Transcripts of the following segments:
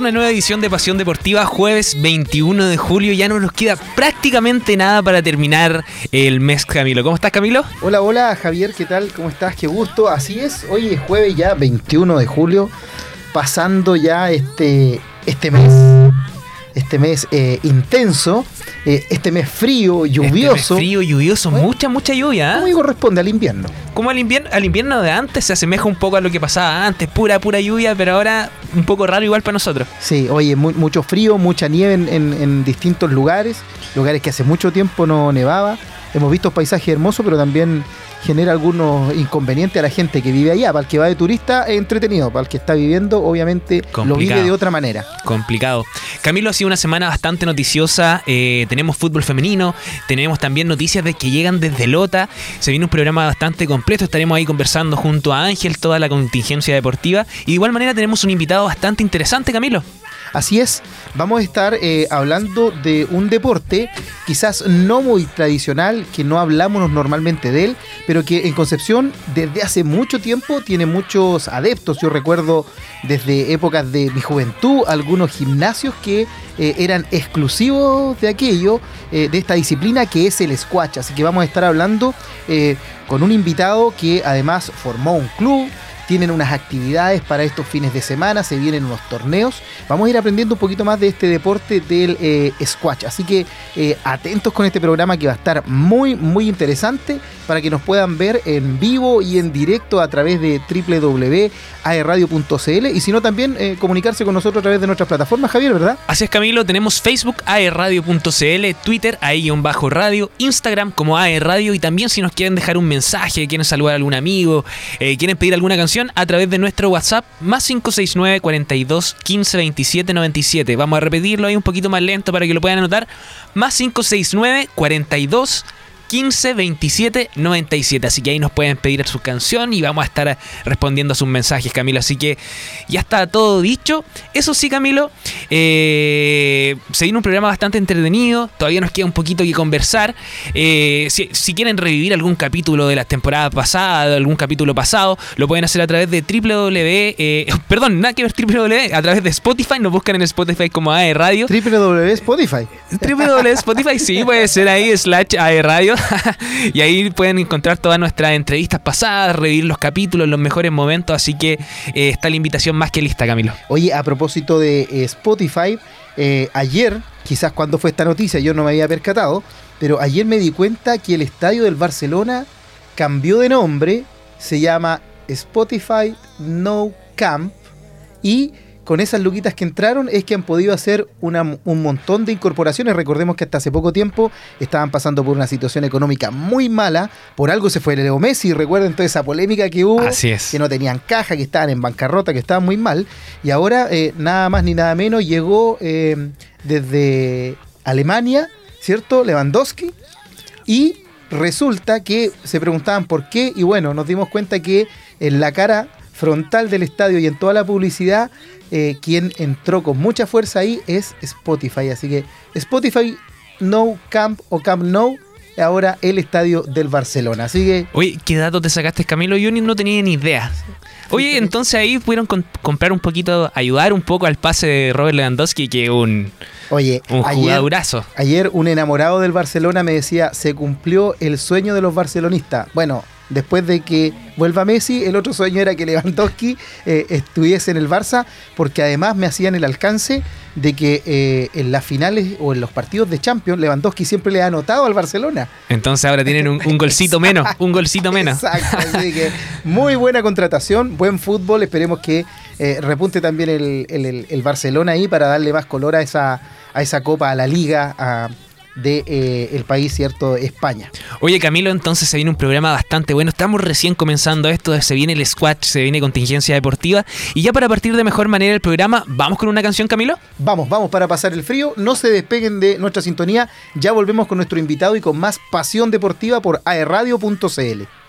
Una nueva edición de Pasión Deportiva, jueves 21 de julio. Ya no nos queda prácticamente nada para terminar el mes, Camilo. ¿Cómo estás, Camilo? Hola, hola, Javier, ¿qué tal? ¿Cómo estás? Qué gusto. Así es, hoy es jueves ya 21 de julio, pasando ya este, este mes este mes eh, intenso, eh, este mes frío, lluvioso. Este mes frío, lluvioso, mucha, mucha lluvia. ¿eh? ¿Cómo corresponde al invierno? Como al invierno, al invierno de antes se asemeja un poco a lo que pasaba antes, pura, pura lluvia, pero ahora un poco raro igual para nosotros. Sí, oye, mucho frío, mucha nieve en distintos lugares, lugares que hace mucho tiempo no nevaba. Hemos visto paisajes hermosos, pero también genera algunos inconvenientes a la gente que vive allá. Para el que va de turista es entretenido, para el que está viviendo obviamente lo vive de otra manera. Complicado. Camilo, ha sido una semana bastante noticiosa. Eh, tenemos fútbol femenino, tenemos también noticias de que llegan desde Lota. Se viene un programa bastante completo. Estaremos ahí conversando junto a Ángel, toda la contingencia deportiva. Y de igual manera tenemos un invitado bastante interesante, Camilo. Así es, vamos a estar eh, hablando de un deporte quizás no muy tradicional, que no hablamos normalmente de él, pero que en Concepción desde hace mucho tiempo tiene muchos adeptos. Yo recuerdo desde épocas de mi juventud algunos gimnasios que eh, eran exclusivos de aquello, eh, de esta disciplina que es el squash. Así que vamos a estar hablando con un invitado que además formó un club tienen unas actividades para estos fines de semana, se vienen unos torneos. Vamos a ir aprendiendo un poquito más de este deporte del eh, squash. Así que eh, atentos con este programa que va a estar muy, muy interesante para que nos puedan ver en vivo y en directo a través de www.aerradio.cl y si no también eh, comunicarse con nosotros a través de nuestras plataformas, Javier, ¿verdad? Así es, Camilo, tenemos Facebook aerradio.cl, Twitter bajo radio Instagram como aerradio y también si nos quieren dejar un mensaje, quieren saludar a algún amigo, quieren pedir alguna canción, a través de nuestro WhatsApp más 569 42 15 27 97. Vamos a repetirlo ahí un poquito más lento para que lo puedan anotar. Más 569 42 15 27 97. Así que ahí nos pueden pedir su canción y vamos a estar respondiendo a sus mensajes, Camilo. Así que ya está todo dicho. Eso sí, Camilo, eh, se viene un programa bastante entretenido. Todavía nos queda un poquito que conversar. Eh, si, quieren revivir algún capítulo de la temporada pasada, algún capítulo pasado, lo pueden hacer a través de www. Eh, perdón, nada que ver www. A través de Spotify. Nos buscan en Spotify como AE Radio. www Spotify. www Spotify, sí, puede ser ahí slash AE Radio. y ahí pueden encontrar todas nuestras entrevistas pasadas, revivir los capítulos, los mejores momentos. Así que eh, está la invitación más que lista, Camilo. Oye, a propósito de eh, Spotify, eh, ayer, quizás cuando fue esta noticia, yo no me había percatado, pero ayer me di cuenta que el estadio del Barcelona cambió de nombre, se llama Spotify No Camp y con esas luquitas que entraron es que han podido hacer un montón de incorporaciones. Recordemos que hasta hace poco tiempo estaban pasando por una situación económica muy mala. Por algo se fue Leo Messi. Recuerden toda esa polémica que hubo. Así es. Que no tenían caja, que estaban en bancarrota, que estaban muy mal. Y ahora, eh, nada más ni nada menos, llegó eh, desde Alemania, ¿cierto? Lewandowski. Y resulta que se preguntaban por qué. Y bueno, nos dimos cuenta que en la cara frontal del estadio y en toda la publicidad, eh, quien entró con mucha fuerza ahí es Spotify. Así que Spotify No Camp o Camp No ahora el estadio del Barcelona. Así que. Oye, ¿qué datos te sacaste, Camilo? Yo no tenía ni idea. Oye, entonces ahí pudieron comprar un poquito, ayudar un poco al pase de Robert Lewandowski, que un, Oye, un jugadorazo. Ayer, ayer un enamorado del Barcelona me decía, se cumplió el sueño de los barcelonistas. Bueno, después de que vuelva Messi, el otro sueño era que Lewandowski eh, estuviese en el Barça, porque además me hacían el alcance de que eh, en las finales o en los partidos de Champions, Lewandowski siempre le ha anotado al Barcelona. Entonces ahora tienen un, golcito menos, un golcito menos. Exacto, así que muy buena contratación, buen fútbol, esperemos que eh, repunte también el, el, Barcelona ahí para darle más color a esa, a esa copa, a la liga, a del de, eh, país, ¿cierto? España. Oye, Camilo, entonces se viene un programa bastante bueno. Estamos recién comenzando esto, se viene el squash, se viene contingencia deportiva. Y ya para partir de mejor manera el programa, ¿vamos con una canción, Camilo? Vamos, vamos para pasar el frío. No se despeguen de nuestra sintonía. Ya volvemos con nuestro invitado y con más pasión deportiva por aerradio.cl.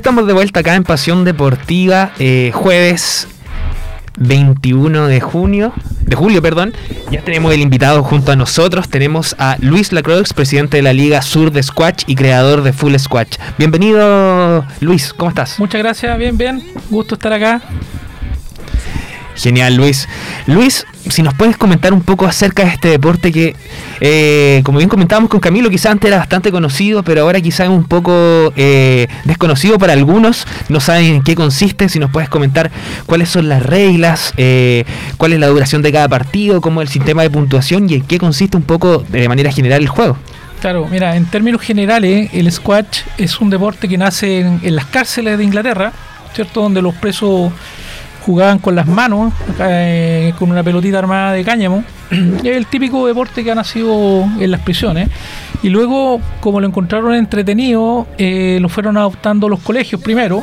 estamos de vuelta acá en Pasión Deportiva, eh, jueves 21 de junio, de julio, perdón. Ya tenemos el invitado junto a nosotros. Tenemos a Luis Lacroix, presidente de la Liga Sur de Squash y creador de Full Squash. Bienvenido, Luis. ¿Cómo estás? Muchas gracias, bien, bien. Gusto estar acá. Genial, Luis. Luis, si nos puedes comentar un poco acerca de este deporte que, eh, como bien comentábamos con Camilo, quizás antes era bastante conocido, pero ahora quizás es un poco eh, desconocido para algunos, no saben en qué consiste, si nos puedes comentar cuáles son las reglas, eh, cuál es la duración de cada partido, cómo es el sistema de puntuación y en qué consiste un poco de manera general el juego. Claro, mira, en términos generales, el squash es un deporte que nace en las cárceles de Inglaterra, ¿cierto? Donde los presos jugaban con las manos, eh, con una pelotita armada de cáñamo. es el típico deporte que ha nacido en las prisiones. Y luego, como lo encontraron entretenido, eh, lo fueron adoptando los colegios primero.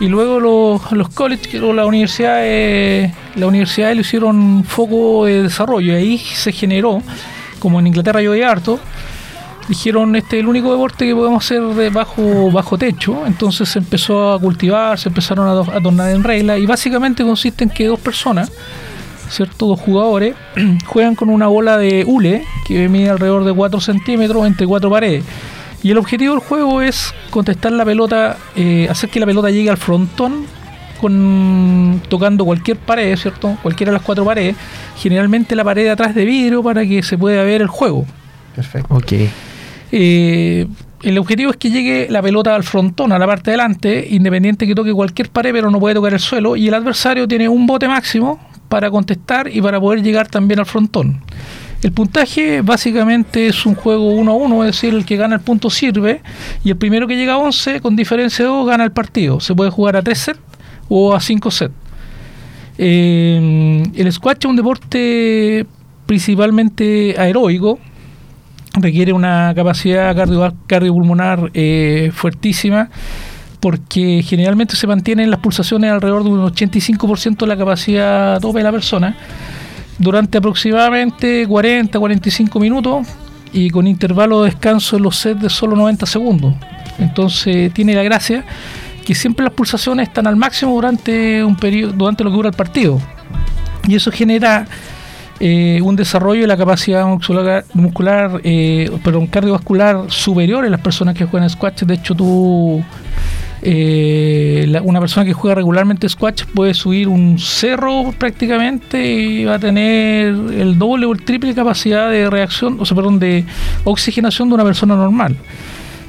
Y luego los, los colleges o las universidades, la universidades lo hicieron foco de desarrollo. Y ahí se generó, como en Inglaterra yo harto, dijeron este es el único deporte que podemos hacer de bajo bajo techo entonces se empezó a cultivar se empezaron a, a tornar en regla y básicamente consiste en que dos personas cierto dos jugadores juegan con una bola de hule que mide alrededor de 4 centímetros entre cuatro paredes. Y el objetivo del juego es contestar la pelota eh, hacer que la pelota llegue al frontón con tocando cualquier pared cierto cualquiera de las cuatro paredes generalmente la pared de atrás de vidrio para que se pueda ver el juego. Perfecto. Ok. Eh, el objetivo es que llegue la pelota al frontón, a la parte de delante, independiente que toque cualquier pared, pero no puede tocar el suelo, y el adversario tiene un bote máximo para contestar y para poder llegar también al frontón. El puntaje básicamente es un juego 1 a 1, es decir, el que gana el punto sirve, y el primero que llega a 11, con diferencia de 2, gana el partido. Se puede jugar a 3 sets o a 5 sets. Eh, el squash es un deporte principalmente aeróbico, requiere una capacidad cardio, eh, fuertísima porque generalmente se mantienen las pulsaciones alrededor de un 85% de la capacidad tope de la persona durante aproximadamente 40-45 minutos y con intervalo de descanso en los sets de solo 90 segundos. Entonces tiene la gracia que siempre las pulsaciones están al máximo durante un periodo, durante lo que dura el partido. Y eso genera eh, un desarrollo de la capacidad muscular, muscular eh, perdón, cardiovascular superior en las personas que juegan squash. De hecho, tú, eh, la- una persona que juega regularmente squash puede subir un cerro prácticamente y va a tener el doble o el triple capacidad de reacción, o sea, perdón, de oxigenación de una persona normal.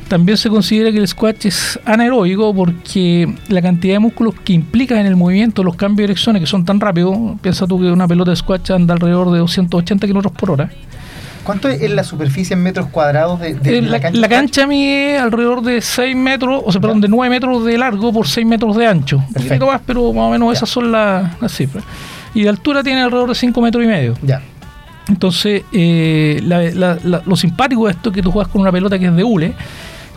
También se considera que el squash es anaeróbico porque la cantidad de músculos que implica en el movimiento, los cambios de direcciones que son tan rápidos, piensa tú que una pelota de squash anda alrededor de 280 kilómetros por hora. ¿Cuánto es la superficie en metros cuadrados de, de Eh, la, cancha? la cancha mide alrededor de 6 metros, o sea, perdón, de 9 metros de largo por 6 metros de ancho. Un Perfecto. poquito más, pero más o menos Ya. esas son las, las cifras. Y de altura tiene alrededor de 5 metros y medio. Ya. Entonces, eh, la- la- la- lo simpático de esto es que tú juegas con una pelota que es de hule,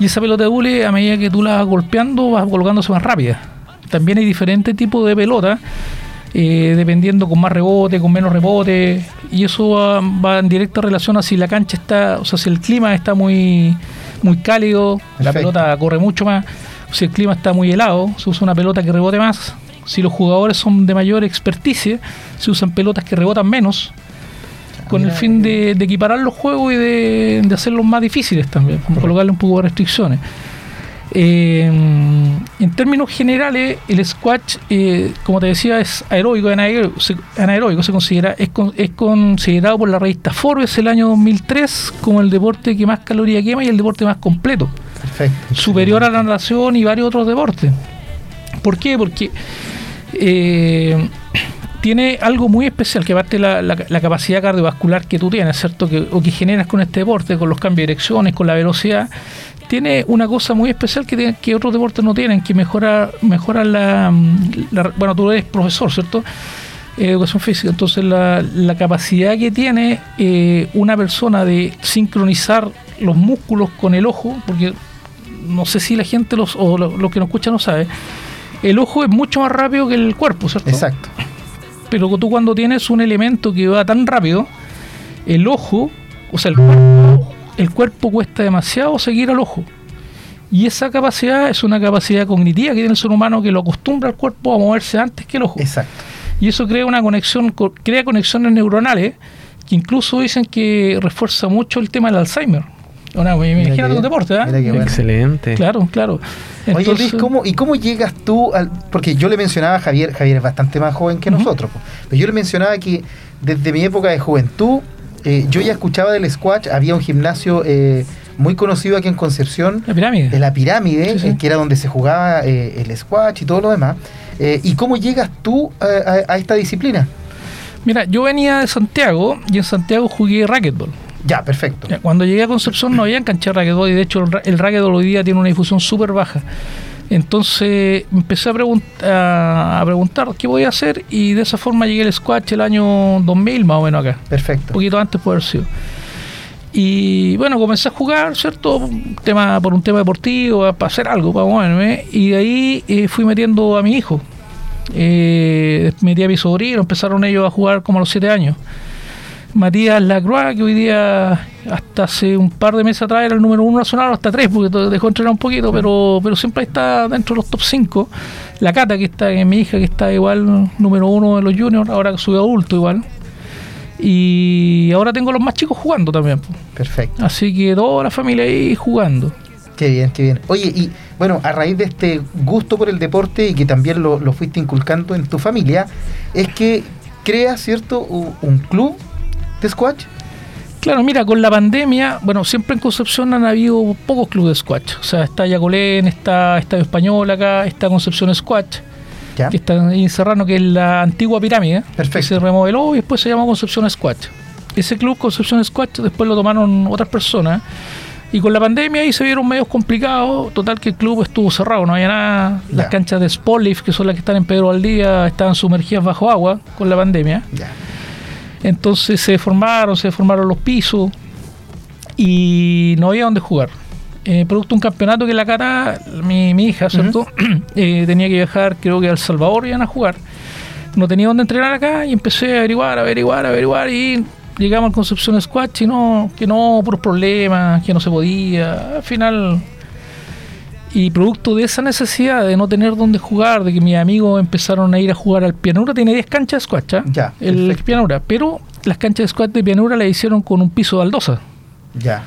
y esa pelota de hule, a medida que tú la vas golpeando, vas colocándose más rápida. También hay diferentes tipos de pelota, eh, dependiendo con más rebote, con menos rebote, y eso va, va en directa relación a si la cancha está, o sea, si el clima está muy, muy cálido, la pelota corre mucho más, si el clima está muy helado, se usa una pelota que rebote más. Si los jugadores son de mayor experticia, se usan pelotas que rebotan menos con el fin de, de equiparar los juegos y de, de hacerlos más difíciles también, como colocarle un poco de restricciones. Eh, en términos generales, el squash, eh, como te decía, es aeróbico, anaeróbico, se, anaeróbico se considera, es, con- es considerado por la revista Forbes el año 2003 como el deporte que más calorías quema y el deporte más completo Perfecto. superior a la natación y varios otros deportes. ¿Por qué? Porque eh, tiene algo muy especial, que aparte la, la- la capacidad cardiovascular que tú tienes, ¿cierto? Que, o que generas con este deporte, con los cambios de direcciones, con la velocidad, tiene una cosa muy especial que, otros deportes no tienen, que mejora, mejora la, Bueno, tú eres profesor, ¿cierto? Educación física, entonces la, la capacidad que tiene eh, una persona de sincronizar los músculos con el ojo, porque no sé si la gente los, o lo- los que nos escuchan no sabe, el ojo es mucho más rápido que el cuerpo, ¿cierto? Exacto. Pero tú cuando tienes un elemento que va tan rápido, el ojo, o sea, el cuerpo, el cuerpo cuesta demasiado seguir al ojo. Y esa capacidad es una capacidad cognitiva que tiene el ser humano que lo acostumbra al cuerpo a moverse antes que el ojo. Exacto. Y eso crea una conexión, co- crea conexiones neuronales que incluso dicen que refuerza mucho el tema del Alzheimer. Imagino qué- un deporte, ¿eh? mira qué bueno. Excelente. Claro, claro. Oye, Luis, ¿cómo, ¿y cómo llegas tú al...? Porque yo le mencionaba a Javier, Javier es bastante más joven que nosotros, po, pero yo le mencionaba que desde mi época de juventud, eh, yo ya escuchaba del squash, había un gimnasio eh, muy conocido aquí en Concepción, La pirámide. de la pirámide, Sí, sí. eh, que era donde se jugaba eh, el squash y todo lo demás. Eh, ¿Y cómo llegas tú a, a- a esta disciplina? Mira, yo venía de Santiago y en Santiago jugué racquetball. Ya, perfecto. Ya, Cuando llegué a Concepción no había cancha de racquetball y de hecho el, el racquetball hoy día tiene una difusión súper baja. Entonces empecé a, a, preguntar qué voy a hacer y de esa forma llegué al squash el año 2000 más o menos acá. Un Perfecto. poquito antes puede haber sido. Y bueno, comencé a jugar, ¿cierto? Un tema, por un tema deportivo, para hacer algo, para moverme. Y de ahí eh, fui metiendo a mi hijo. Eh, metí a mi sobrino, empezaron ellos a jugar como a los 7 años. Matías Lacroix, que hoy día, hasta hace un par de meses atrás, era el número uno nacional, hasta tres, porque dejó de entrenar un poquito, pero, pero siempre está dentro de los top 5. La Cata, que está, es mi hija, que está igual número uno de los juniors, ahora que sube adulto igual. Y ahora tengo los más chicos jugando también. Perfecto. Así que toda la familia ahí jugando. Qué bien, qué bien. Oye, y bueno, a raíz de este gusto por el deporte y que también lo, lo fuiste inculcando en tu familia, es que creas, ¿cierto?, un club de squash. Claro, mira, con la pandemia, bueno, siempre en Concepción han habido pocos clubes de squash. O sea, está Yacolén, está Estadio Español acá, está Concepción Squash, Ya. que está en Serrano, que es la antigua pirámide, que Perfecto. se remodeló y después se llamó Concepción Squash. Ese club, Concepción Squash, después lo tomaron otras personas. Y con la pandemia ahí se vieron medios complicados. Total que el club estuvo cerrado, no había nada. Las Ya. canchas de Spolif, que son las que están en Pedro Valdía, estaban sumergidas bajo agua con la pandemia. Ya. Entonces se formaron, se formaron los pisos y no había dónde jugar. Eh, producto de un campeonato que la cara, mi, mi hija, ¿cierto? Eh, tenía que viajar, creo que a El Salvador iban a jugar. No tenía dónde entrenar acá y empecé a averiguar, averiguar, averiguar y llegamos al Concepción Squash y no, que no, puros problemas, que no se podía. Al final, y producto de esa necesidad de no tener dónde jugar, de que mis amigos empezaron a ir a jugar al Pianura, tiene 10 canchas de squash, ¿ah? Ya, el perfecto. Pianura, pero las canchas de squash de Pianura las hicieron con un piso de baldosa. Ya.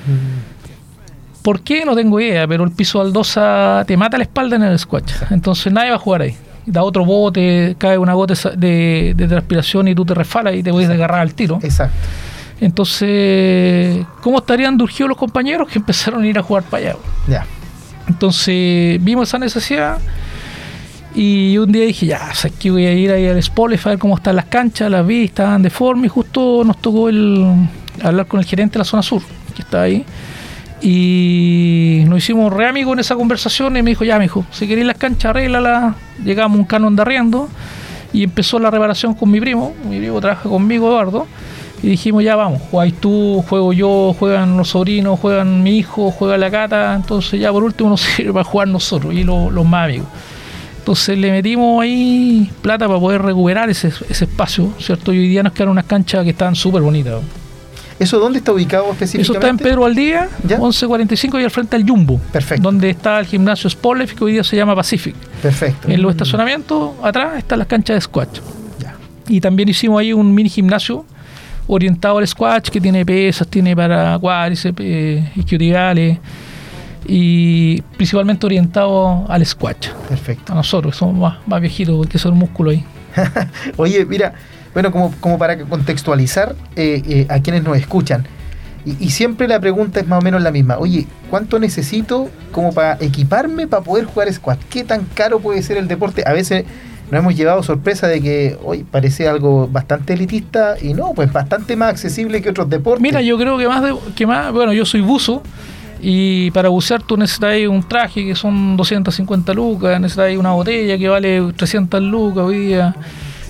¿Por qué? No tengo idea, pero el piso de baldosa te mata la espalda en el squash. Entonces nadie va a jugar ahí. Da otro bote, cae una gota de, de transpiración y tú te resfalas y te puedes agarrar al tiro. Exacto. Entonces, ¿cómo estarían durgidos los compañeros que empezaron a ir a jugar para allá? Ya. Entonces vimos esa necesidad y un día dije, ya, sabes que voy a ir ahí al Spotify a ver cómo están las canchas, las vi, estaban de forma y justo nos tocó el hablar con el gerente de la zona sur, que está ahí. Y nos hicimos re amigos en esa conversación y me dijo, ya, me dijo, si queréis las canchas, arréglala. Llegamos un canon de arriendo y empezó la reparación con mi primo. Mi primo trabaja conmigo, Eduardo. Y dijimos, ya vamos, jugáis tú, juego yo, juegan los sobrinos, juegan mi hijo, juega la cata. Entonces ya por último nos sirve para jugar nosotros y lo- los más amigos. Entonces le metimos ahí plata para poder recuperar ese, ese espacio, ¿cierto? Y hoy día nos quedaron unas canchas que estaban súper bonitas. ¿Eso dónde está ubicado Eso específicamente? está en Pedro Valdía, ¿Ya? 1145 y al frente al Jumbo. Perfecto. Donde está el gimnasio Sportlef, que hoy día se llama Pacific. Perfecto. En los estacionamientos, atrás están las canchas de squash. Ya. Y también hicimos ahí un mini gimnasio orientado al squash, que tiene pesas, tiene para cuádriceps, eh, isquiotibiales, y principalmente orientado al squash. Perfecto. A nosotros, que somos más, más viejitos, porque son músculo ahí. Oye, mira, bueno, como, como para contextualizar eh, eh, a quienes nos escuchan, y, y siempre la pregunta es más o menos la misma. Oye, ¿cuánto necesito como para equiparme para poder jugar squash? ¿Qué tan caro puede ser el deporte? A veces nos hemos llevado sorpresa de que hoy parece algo bastante elitista y no, pues bastante más accesible que otros deportes. Mira, yo creo que más, de, que más, bueno, yo soy buzo y para bucear tú necesitas un traje que son 250 lucas, necesitas una botella que vale 300 lucas hoy día.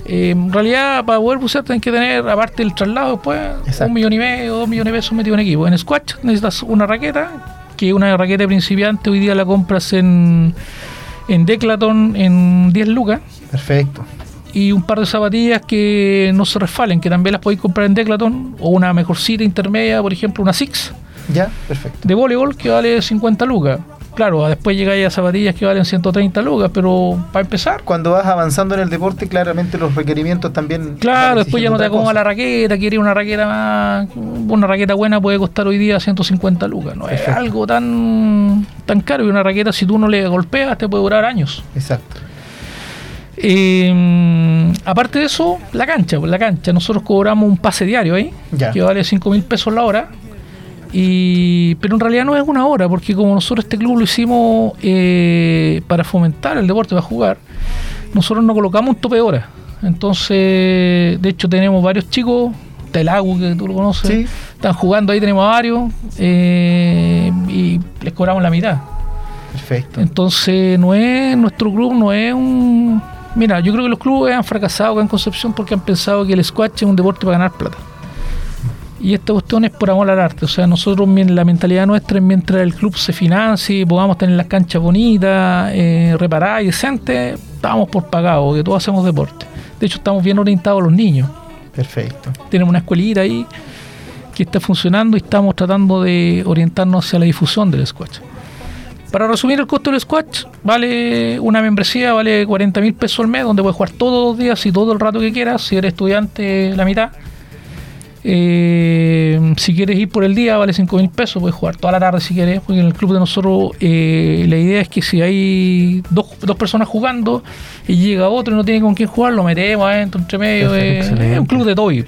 Eh, en realidad, para poder bucear tienes que tener, aparte del traslado, después, Exacto. un millón y medio, dos millones de pesos metido en equipo. En squash necesitas una raqueta, que una raqueta principiante hoy día la compras en, en Declaton en 10 lucas Perfecto. y un par de zapatillas que no se resfalen, que también las podéis comprar en Declaton, o una mejorcita intermedia, por ejemplo, una Six Ya, perfecto. de voleibol que vale 50 lucas. Claro, después llegáis a zapatillas que valen 130 lucas, pero para empezar. Cuando vas avanzando en el deporte, claramente los requerimientos también. Claro, después ya no te acomoda la raqueta, quieres una raqueta más. Una raqueta buena puede costar hoy día 150 lucas. No es algo tan, tan caro. Y una raqueta, si tú no le golpeas, te puede durar años. Exacto. Eh, aparte de eso, la cancha, la cancha. Nosotros cobramos un pase diario ahí, Ya. que vale 5 mil pesos la hora. Y, pero en realidad no es una hora, porque como nosotros este club lo hicimos eh, para fomentar el deporte, para jugar, nosotros no colocamos un tope de hora. Entonces, de hecho, tenemos varios chicos, Telagu, que tú lo conoces, Sí. están jugando ahí, tenemos varios, eh, y les cobramos la mitad. Perfecto. Entonces, no es nuestro club, no es un. Mira, yo creo que los clubes han fracasado acá en Concepción porque han pensado que el squash es un deporte para ganar plata. Y esta cuestión es por amor al arte. O sea, nosotros, la mentalidad nuestra es mientras el club se financie, podamos tener las canchas bonitas, eh, reparadas y decentes, estamos por pagado, porque todos hacemos deporte. De hecho, estamos bien orientados a los niños. Perfecto. Tenemos una escuelita ahí que está funcionando y estamos tratando de orientarnos hacia la difusión del squash. Para resumir, el costo del squash vale una membresía, vale 40 mil pesos al mes, donde puedes jugar todos los días y todo el rato que quieras. Si eres estudiante, la mitad. Eh, si quieres ir por el día, vale 5 mil pesos, puedes jugar toda la tarde si quieres, porque en el club de nosotros eh, la idea es que si hay dos, dos personas jugando y llega otro y no tiene con quién jugar, lo metemos adentro, entre medio. Eh, es un club de toy.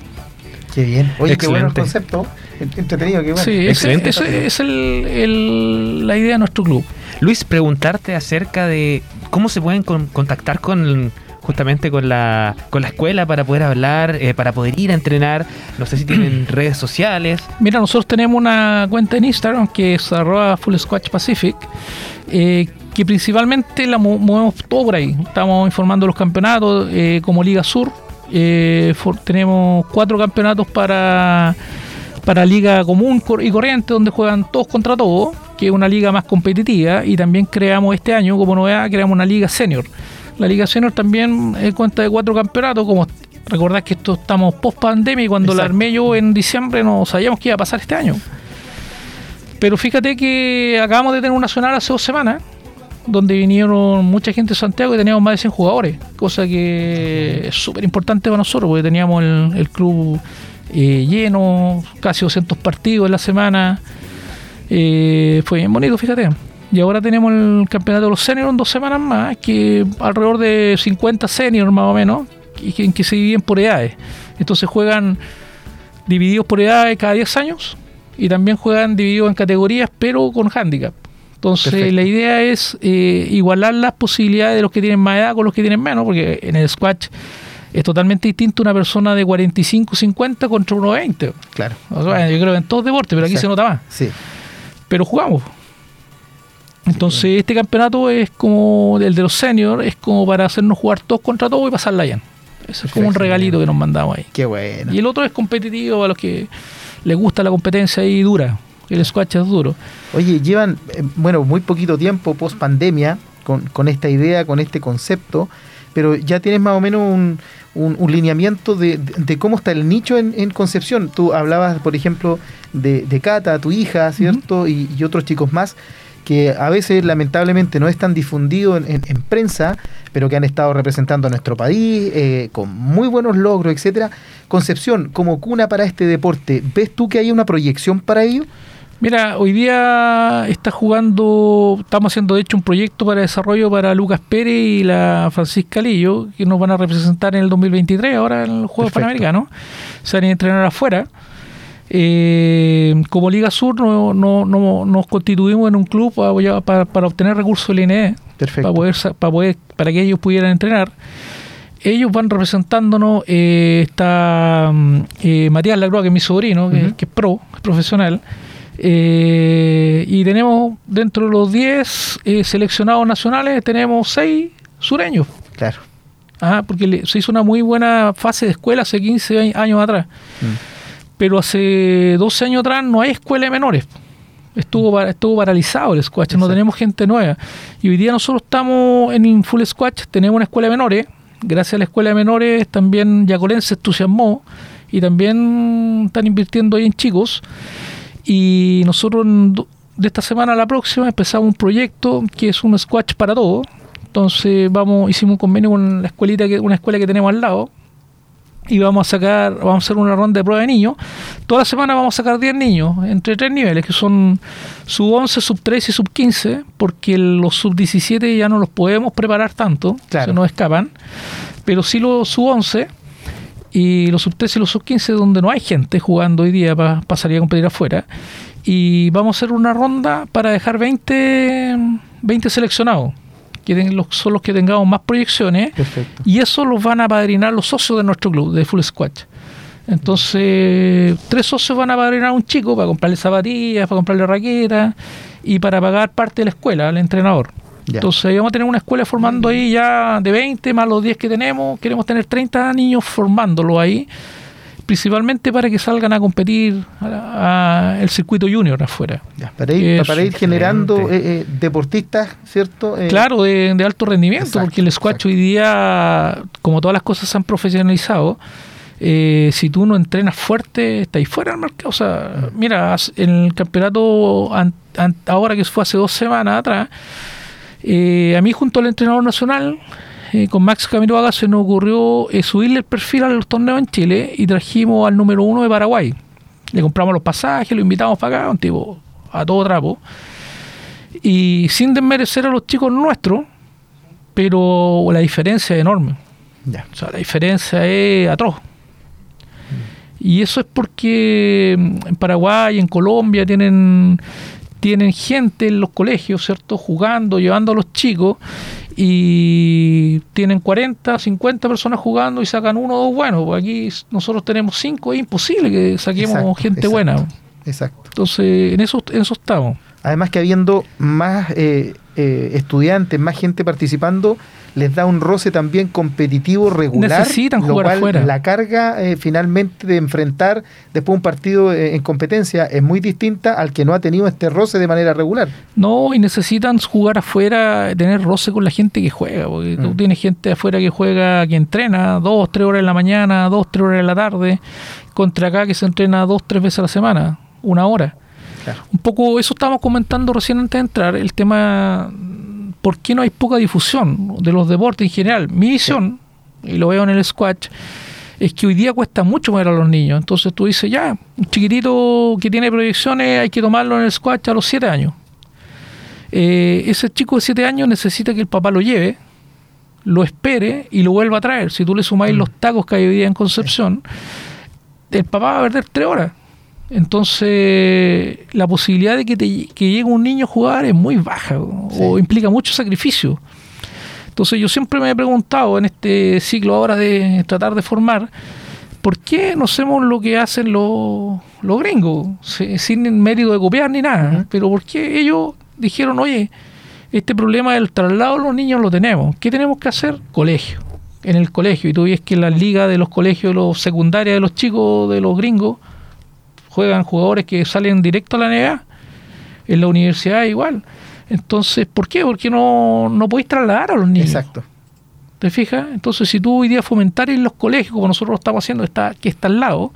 Qué bien. Oye, qué bueno el Excelente. concepto. Entretenido, qué bueno. Sí, Excelente. ese es el- el- la idea de nuestro club. Luis, preguntarte acerca de cómo se pueden con- contactar con justamente con la, con la escuela para poder hablar, eh, para poder ir a entrenar. No sé si tienen redes sociales. Mira, nosotros tenemos una cuenta en Instagram que es arroba Full Squash Pacific, eh, que principalmente la mo- movemos todo por ahí. Estamos informando los campeonatos eh, como Liga Sur. eh, for- tenemos cuatro campeonatos para, para Liga Común y Corriente, donde juegan todos contra todos, que es una liga más competitiva. Y también creamos este año, como novedad, creamos una Liga Senior. La Liga Senior también eh, cuenta de cuatro campeonatos, como recordad que esto estamos post pandemia y cuando la armé yo en diciembre no sabíamos que iba a pasar este año. Pero fíjate que acabamos de tener un nacional hace dos semanas, donde vinieron mucha gente de Santiago y teníamos más de 100 jugadores, cosa que es súper importante para nosotros, porque teníamos el, el club eh, lleno, casi 200 partidos en la semana. Eh, fue bien bonito, fíjate. Y ahora tenemos el campeonato de los seniors en dos semanas más, que alrededor de 50 seniors más o menos, y que, en que se dividen por edades. Entonces juegan divididos por edades cada 10 años y también juegan divididos en categorías, pero con handicap. Entonces Perfecto. la idea es eh, igualar las posibilidades de los que tienen más edad con los que tienen menos, porque en el squash es totalmente distinto una persona de 45, 50 contra uno de 20. Claro. O sea, yo creo que en todos deportes, pero aquí se nota más. Sí. Pero jugamos. Entonces este campeonato es como el de los seniors, es como para hacernos jugar todos contra todos y pasarla bien. Eso es como un regalito que nos mandamos ahí. Qué bueno. Y el otro es competitivo a los que les gusta la competencia ahí dura. El squash es duro. Oye, llevan, eh, bueno, muy poquito tiempo post pandemia con, con esta idea, con este concepto, pero ya tienes más o menos un, un- un lineamiento de, de- de cómo está el nicho en, en Concepción. Tú hablabas, por ejemplo, de, de Cata, tu hija, ¿cierto? y, y otros chicos más que a veces lamentablemente no es tan difundido en, en- en prensa, pero que han estado representando a nuestro país eh, con muy buenos logros, etcétera. Concepción, como cuna para este deporte, ¿ves tú que hay una proyección para ello? Mira, hoy día está jugando, estamos haciendo de hecho un proyecto para desarrollo para Lucas Pérez y la Francisca Lillo, que nos van a representar en el 2023, ahora en los Juegos. Panamericanos. Se van a entrenar afuera. Eh, como Liga Sur no, no, no- nos constituimos en un club para, para- para obtener recursos del INE, Perfecto. para poder, para poder para que ellos pudieran entrenar. Ellos van representándonos, eh, está mm, eh, Matías Lacroix, que es mi sobrino, que, que es pro, es profesional. Eh, y tenemos dentro de los 10 eh, seleccionados nacionales, tenemos 6 sureños. Claro. Ajá, porque le- se hizo una muy buena fase de escuela hace 15 años atrás. Mm. Pero hace 12 años atrás no hay escuela de menores. Estuvo, pa- estuvo paralizado el squash, no tenemos gente nueva. Y hoy día nosotros estamos en Full Squash, tenemos una escuela de menores. Gracias a la escuela de menores también Yacolén se entusiasmó y también están invirtiendo ahí en chicos. Y nosotros de esta semana a la próxima empezamos un proyecto que es un squash para todos. Entonces vamos, hicimos un convenio con la escuelita que, una escuela que tenemos al lado, y vamos a sacar, vamos a hacer una ronda de prueba de niños. Toda la semana vamos a sacar 10 niños entre tres niveles, que son sub 11, sub 13 y sub 15, porque los sub 17 ya no los podemos preparar tanto, Claro. se nos escapan, pero sí los sub 11 y los sub 13 y los sub 15 donde no hay gente jugando hoy día para salir a competir afuera. Y vamos a hacer una ronda para dejar 20, 20 seleccionados, que los- son los que tengamos más proyecciones. Perfecto. Y eso los van a padrinar los socios de nuestro club, de Full Squatch. Entonces, tres socios van a padrinar a un chico para comprarle zapatillas, para comprarle raquetas y para pagar parte de la escuela al entrenador. Ya. Entonces, vamos a tener una escuela formando ahí ya de 20 más los 10 que tenemos. Queremos tener 30 niños formándolo ahí, principalmente para que salgan a competir a- a el circuito junior afuera. Ya, para, ir, Eso, para ir generando eh, eh, deportistas, ¿cierto? Eh, Claro, de, de alto rendimiento, Exacto, porque el squash exacto. hoy día, como todas las cosas se han profesionalizado, eh, si tú no entrenas fuerte, estás ahí fuera del mercado. O sea, Mm. mira, en el campeonato an- an- ahora que fue hace dos semanas atrás, eh, a mí junto al entrenador nacional, eh, con Max Camiroaga, se nos ocurrió eh, subirle el perfil a los torneos en Chile y trajimos al número uno de Paraguay. Le compramos los pasajes, lo invitamos para acá, un tipo a todo trapo. Y sin desmerecer a los chicos nuestros, pero la diferencia es enorme. Ya. O sea, la diferencia es atroz. Y eso es porque mm, en Paraguay, en Colombia, tienen, tienen gente en los colegios, ¿cierto? Jugando, llevando a los chicos, y tienen 40, 50 personas jugando y sacan uno o dos buenos. Pues Aquí nosotros tenemos cinco, es imposible que saquemos Exacto, gente exacto. buena. Exacto. Entonces, en eso, en eso estamos. Además que habiendo más eh, eh, estudiantes, más gente participando, les da un roce también competitivo regular. Necesitan lo jugar cual afuera. La carga eh, finalmente de enfrentar después un partido eh, en competencia es muy distinta al que no ha tenido este roce de manera regular. No, y necesitan jugar afuera, tener roce con la gente que juega, porque tú Mm. tienes gente afuera que juega, que entrena dos, tres horas en la mañana, dos, tres horas en la tarde, contra acá que se entrena dos, tres veces a la semana, una hora. Claro. Un poco eso estábamos comentando recién antes de entrar, el tema, ¿por qué no hay poca difusión de los deportes en general? Mi visión, y lo veo en el squash, es que hoy día cuesta mucho mover a los niños. Entonces tú dices, ya, un chiquitito que tiene proyecciones hay que tomarlo en el squash a los siete años. Eh, ese chico de 7 años necesita que el papá lo lleve, lo espere y lo vuelva a traer. Si tú le sumáis Mm. los tacos que hay hoy día en Concepción, el papá va a perder 3 horas. Entonces, la posibilidad de que, te, que llegue un niño a jugar es muy baja o implica mucho sacrificio. Entonces, yo siempre me he preguntado en este ciclo ahora de tratar de formar, ¿por qué no hacemos lo que hacen los, los gringos? Si- Sin mérito de copiar ni nada. Pero ¿por qué ellos dijeron, oye, este problema del traslado de los niños lo tenemos? ¿Qué tenemos que hacer? Colegio. En el colegio. Y tú ves que en las ligas de los colegios, los secundarias de los chicos, de los gringos, juegan jugadores que salen directo a la NBA. En la universidad igual. Entonces, ¿por qué? Porque no, no podéis trasladar a los niños. Exacto. ¿Te fijas? Entonces, si tú hoy día fomentar en los colegios, como nosotros lo estamos haciendo, está, que está al lado,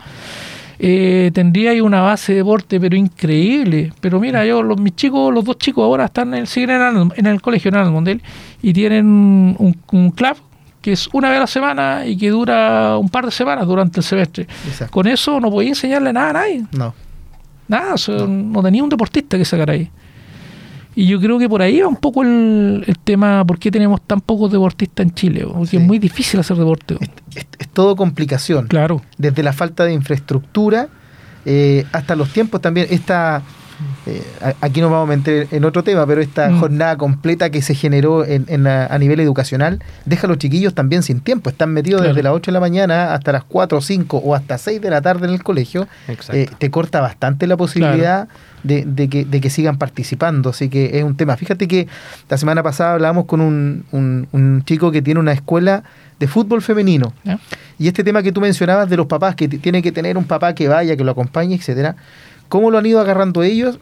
eh, tendría ahí una base de deporte, pero increíble. Pero mira, yo, los, mis chicos, los dos chicos ahora están en el, siguen en, el, en el colegio, en el Mondel, y tienen un, un club que es una vez a la semana y que dura un par de semanas durante el semestre. Exacto. Con eso no podía enseñarle nada a nadie. No. Nada, o sea, no. tenía un deportista que sacar ahí. Y yo creo que por ahí va un poco el, el tema, ¿por qué tenemos tan pocos deportistas en Chile? Porque Sí. es muy difícil hacer deporte. Es, es- es todo complicación. Claro. desde la falta de infraestructura eh, hasta los tiempos también. Esta, eh, aquí nos vamos a meter en otro tema, pero esta Mm. jornada completa que se generó en, en la- a nivel educacional deja a los chiquillos también sin tiempo. Están metidos Claro. desde las 8 de la mañana hasta las 4 o 5 o hasta 6 de la tarde en el colegio. Exacto. Eh, te corta bastante la posibilidad de, de que, de que sigan participando. Así que es un tema. Fíjate que la semana pasada hablábamos con un, un- un chico que tiene una escuela de fútbol femenino. Y este tema que tú mencionabas de los papás, que tiene que tener un papá que vaya, que lo acompañe, etcétera, ¿cómo lo han ido agarrando ellos?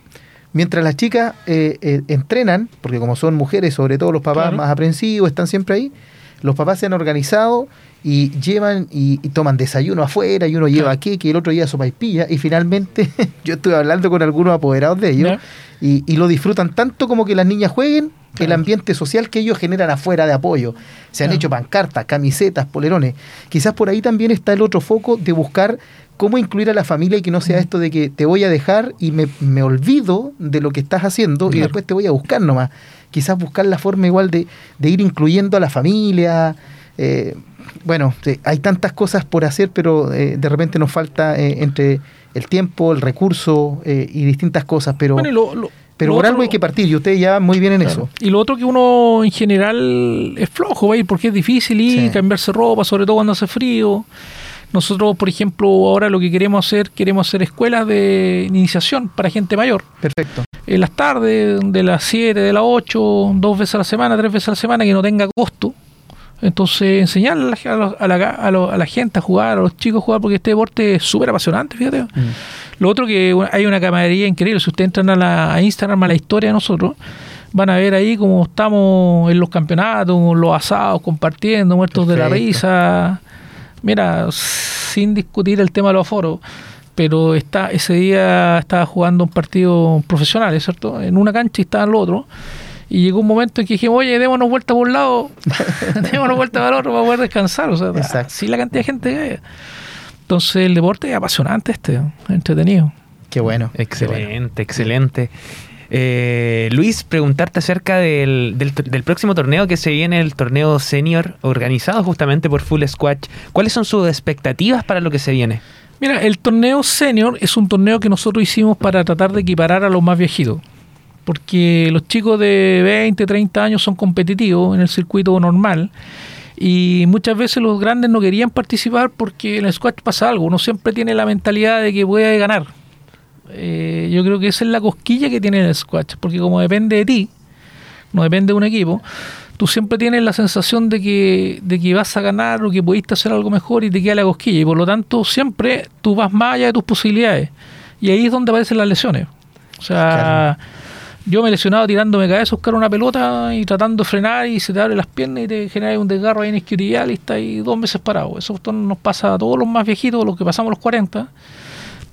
Mientras las chicas eh, eh, entrenan, porque como son mujeres, sobre todo los papás Claro. más aprensivos, están siempre ahí, los papás se han organizado y llevan y, y toman desayuno afuera y uno lleva Claro. queque y el otro lleva sopa y pilla y finalmente yo estuve hablando con algunos apoderados de ellos y, y lo disfrutan tanto como que las niñas jueguen el ambiente social que ellos generan afuera de apoyo. Se han hecho pancartas, camisetas, polerones. Quizás por ahí también está el otro foco de buscar cómo incluir a la familia y que no sea esto de que te voy a dejar y me, me olvido de lo que estás haciendo y después te voy a buscar nomás. Quizás buscar la forma igual de, de ir incluyendo a la familia. eh, bueno, sí, hay tantas cosas por hacer, pero eh, de repente nos falta eh, entre el tiempo, el recurso eh, y distintas cosas. Pero, Bueno, y lo- lo- pero lo por otro- algo hay que partir y ustedes ya van muy bien en Claro. eso. Y lo otro que uno en general es flojo, ¿veis? Porque es difícil ir, Sí. cambiarse ropa, sobre todo cuando hace frío. Nosotros, por ejemplo, ahora lo que queremos hacer, queremos hacer escuelas de iniciación para gente mayor. Perfecto. En las tardes, de las 7, de las 8, dos veces a la semana, tres veces a la semana, que no tenga costo. Entonces, enseñarle a la, a la- a la- a la gente a jugar, a los chicos a jugar, porque este deporte es súper apasionante, fíjate. Mm. Lo otro que hay una camaradería increíble. Si ustedes entran a, la, a Instagram, a la historia de nosotros, van a ver ahí cómo estamos en los campeonatos, los asados, compartiendo, muertos de la risa. Mira, sin discutir el tema de los aforos, pero está, ese día estaba jugando un partido profesional, ¿cierto? En una cancha y estaba en el otro. Y llegó un momento en que dijimos, oye, démonos vuelta por un lado, démonos vuelta para el otro para poder descansar. O sea, Exacto. así la cantidad de gente que hay. Entonces el deporte es apasionante este, entretenido. Qué bueno. qué Excelente, bueno. excelente. Eh, Luis, preguntarte acerca del, del, próximo torneo que se viene, el torneo senior organizado justamente por Full Squash. ¿Cuáles son sus expectativas para lo que se viene? Mira, el torneo senior es un torneo que nosotros hicimos para tratar de equiparar a los más viejitos. Porque los chicos de 20, 30 años son competitivos en el circuito normal. Y muchas veces los grandes no querían participar porque en el squash pasa algo. Uno siempre tiene la mentalidad de que puede ganar. Eh, yo creo que esa es la cosquilla que tiene el squash. Porque como depende de ti, no depende de un equipo, tú siempre tienes la sensación de que, de que vas a ganar o que pudiste hacer algo mejor y te queda la cosquilla. Y por lo tanto, siempre tú vas más allá de tus posibilidades. Y ahí es donde aparecen las lesiones. O sea, yo me he lesionado tirándome cabeza a buscar una pelota y tratando de frenar y se te abren las piernas y te genera un desgarro ahí en isquiotibial y está ahí dos meses parado. Eso nos pasa a todos los más viejitos, los que pasamos los 40,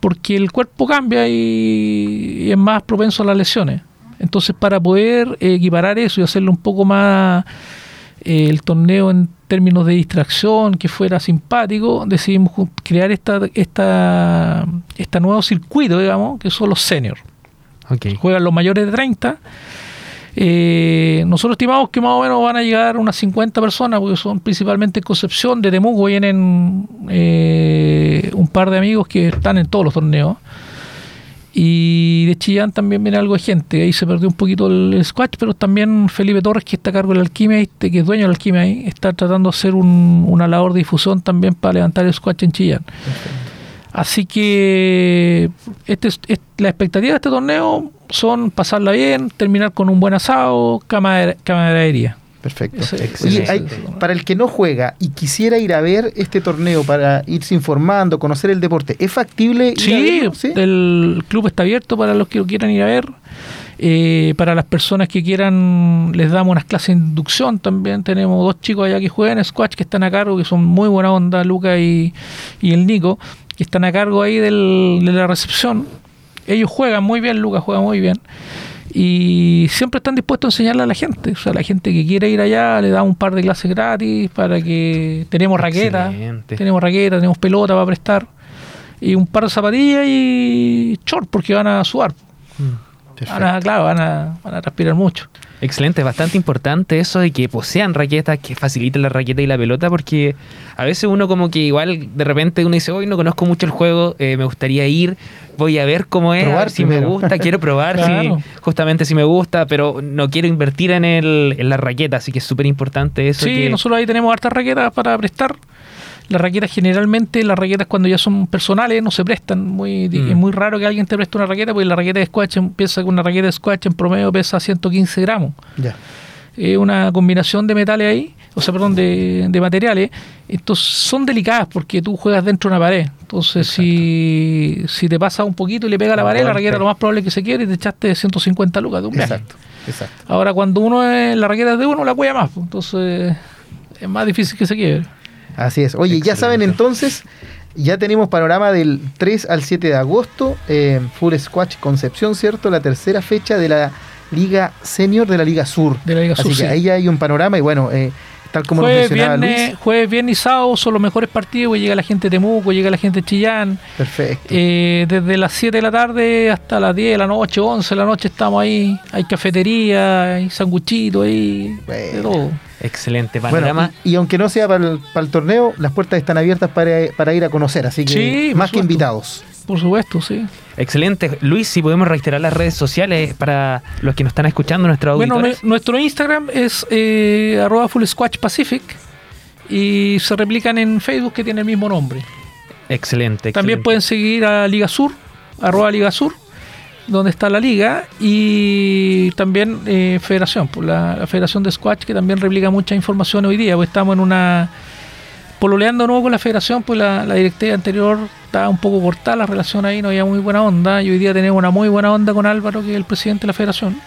porque el cuerpo cambia y, es más propenso a las lesiones. Entonces, para poder equiparar eso y hacerlo un poco más eh, el torneo en términos de distracción, que fuera simpático, decidimos crear esta, esta, este nuevo circuito, digamos, que son los seniors. Juegan los mayores de 30. Eh, nosotros estimamos que más o menos van a llegar unas 50 personas, porque son principalmente en Concepción, de Temuco vienen eh, un par de amigos que están en todos los torneos. Y de Chillán también viene algo de gente. Ahí se perdió un poquito el, squash, pero también Felipe Torres, que está a cargo de la alquimia, este, que es dueño de la alquimia está tratando de hacer un- una labor de difusión también para levantar el squash en Chillán. Así que este, es- es- la expectativa de este torneo son pasarla bien, terminar con un buen asado, camar- camaradería. Perfecto. Oye, Excelente. hay- para el que no juega y quisiera ir a ver este torneo para irse informando, conocer el deporte, ¿es factible ir a Sí, verlo? ¿Sí? el club está abierto para los que lo quieran ir a ver. Eh, para las personas que quieran, les damos unas clases de inducción también. Tenemos dos chicos allá que juegan squash que están a cargo, que son muy buena onda, Luca y, y el Nico, que están a cargo ahí del- de la recepción. Ellos juegan muy bien, Luca juega muy bien. Y siempre están dispuestos a enseñarle a la gente. O sea, la gente que quiere ir allá le da un par de clases gratis para que tenemos. Excelente. Tenemos raquetas, tenemos pelota para prestar. Y un par de zapatillas y short porque van a sudar. Perfecto. Van a, claro, van a, van a transpirar mucho. Excelente, bastante importante eso de que posean raquetas, que faciliten la raqueta y la pelota, porque a veces uno como que igual de repente uno dice, hoy no conozco mucho el juego, eh, me gustaría ir, voy a ver cómo es, Probar si me gusta, quiero probar Claro. si, justamente si me gusta, pero no quiero invertir en, el, en la raqueta, así que es súper importante eso. Sí, que- nosotros ahí tenemos hartas raquetas para prestar. Las raquetas generalmente, las raquetas cuando ya son personales no se prestan. Muy, Mm. Es muy raro que alguien te preste una raqueta porque la raqueta de squash piensa que una raqueta de squash en promedio pesa 115 gramos. Ya. Es una combinación de metales ahí, o sea, perdón, de, de materiales. Entonces son delicadas porque tú juegas dentro de una pared. Entonces, si, si te pasa un poquito y le pega a la pared, la raqueta lo más probable es que se quiebre y te echaste 150 lucas de un viaje. Exacto. Exacto. Ahora, cuando uno es la raqueta es de uno, la cuella más. pues. Entonces, es más difícil que se quiebre. Así es. Oye, ya saben entonces, ya tenemos panorama del 3 al 7 de agosto, eh, Full Squatch Concepción, ¿cierto? La tercera fecha de la Liga Senior de la Liga Sur. De la Liga Así Sur, que sí. ahí ya hay un panorama y bueno, eh, tal como jueves, nos mencionaba viernes, Luis. jueves, viernes y sábado son los mejores partidos, llega la gente de Temuco, llega la gente de Chillán, Perfecto. eh, desde las 7 de la tarde hasta las 10 de la noche, 11 de la noche estamos ahí, hay cafetería, hay sanguchito ahí, de todo. Excelente Bueno, panorama. y, y aunque no sea para el, para el torneo, las puertas están abiertas para, para ir a conocer, así que Sí, más que invitados. Por supuesto, sí. Excelente. Luis, si podemos reiterar las redes sociales para los que nos están escuchando, nuestros Bueno, nuestro Instagram es eh, arroba Full Squatch Pacific y se replican en Facebook que tiene el mismo nombre. excelente. También excelente. pueden seguir a Liga Sur, arroba Liga Sur, donde está la liga, y también eh, Federación, pues, la, la Federación de Squash, que también replica mucha información hoy día, pues estamos en una... Pololeando nuevo con la federación, pues la, la directiva anterior estaba un poco cortada la relación ahí, no había muy buena onda, y hoy día tenemos una muy buena onda con Álvaro, que es el presidente de la federación,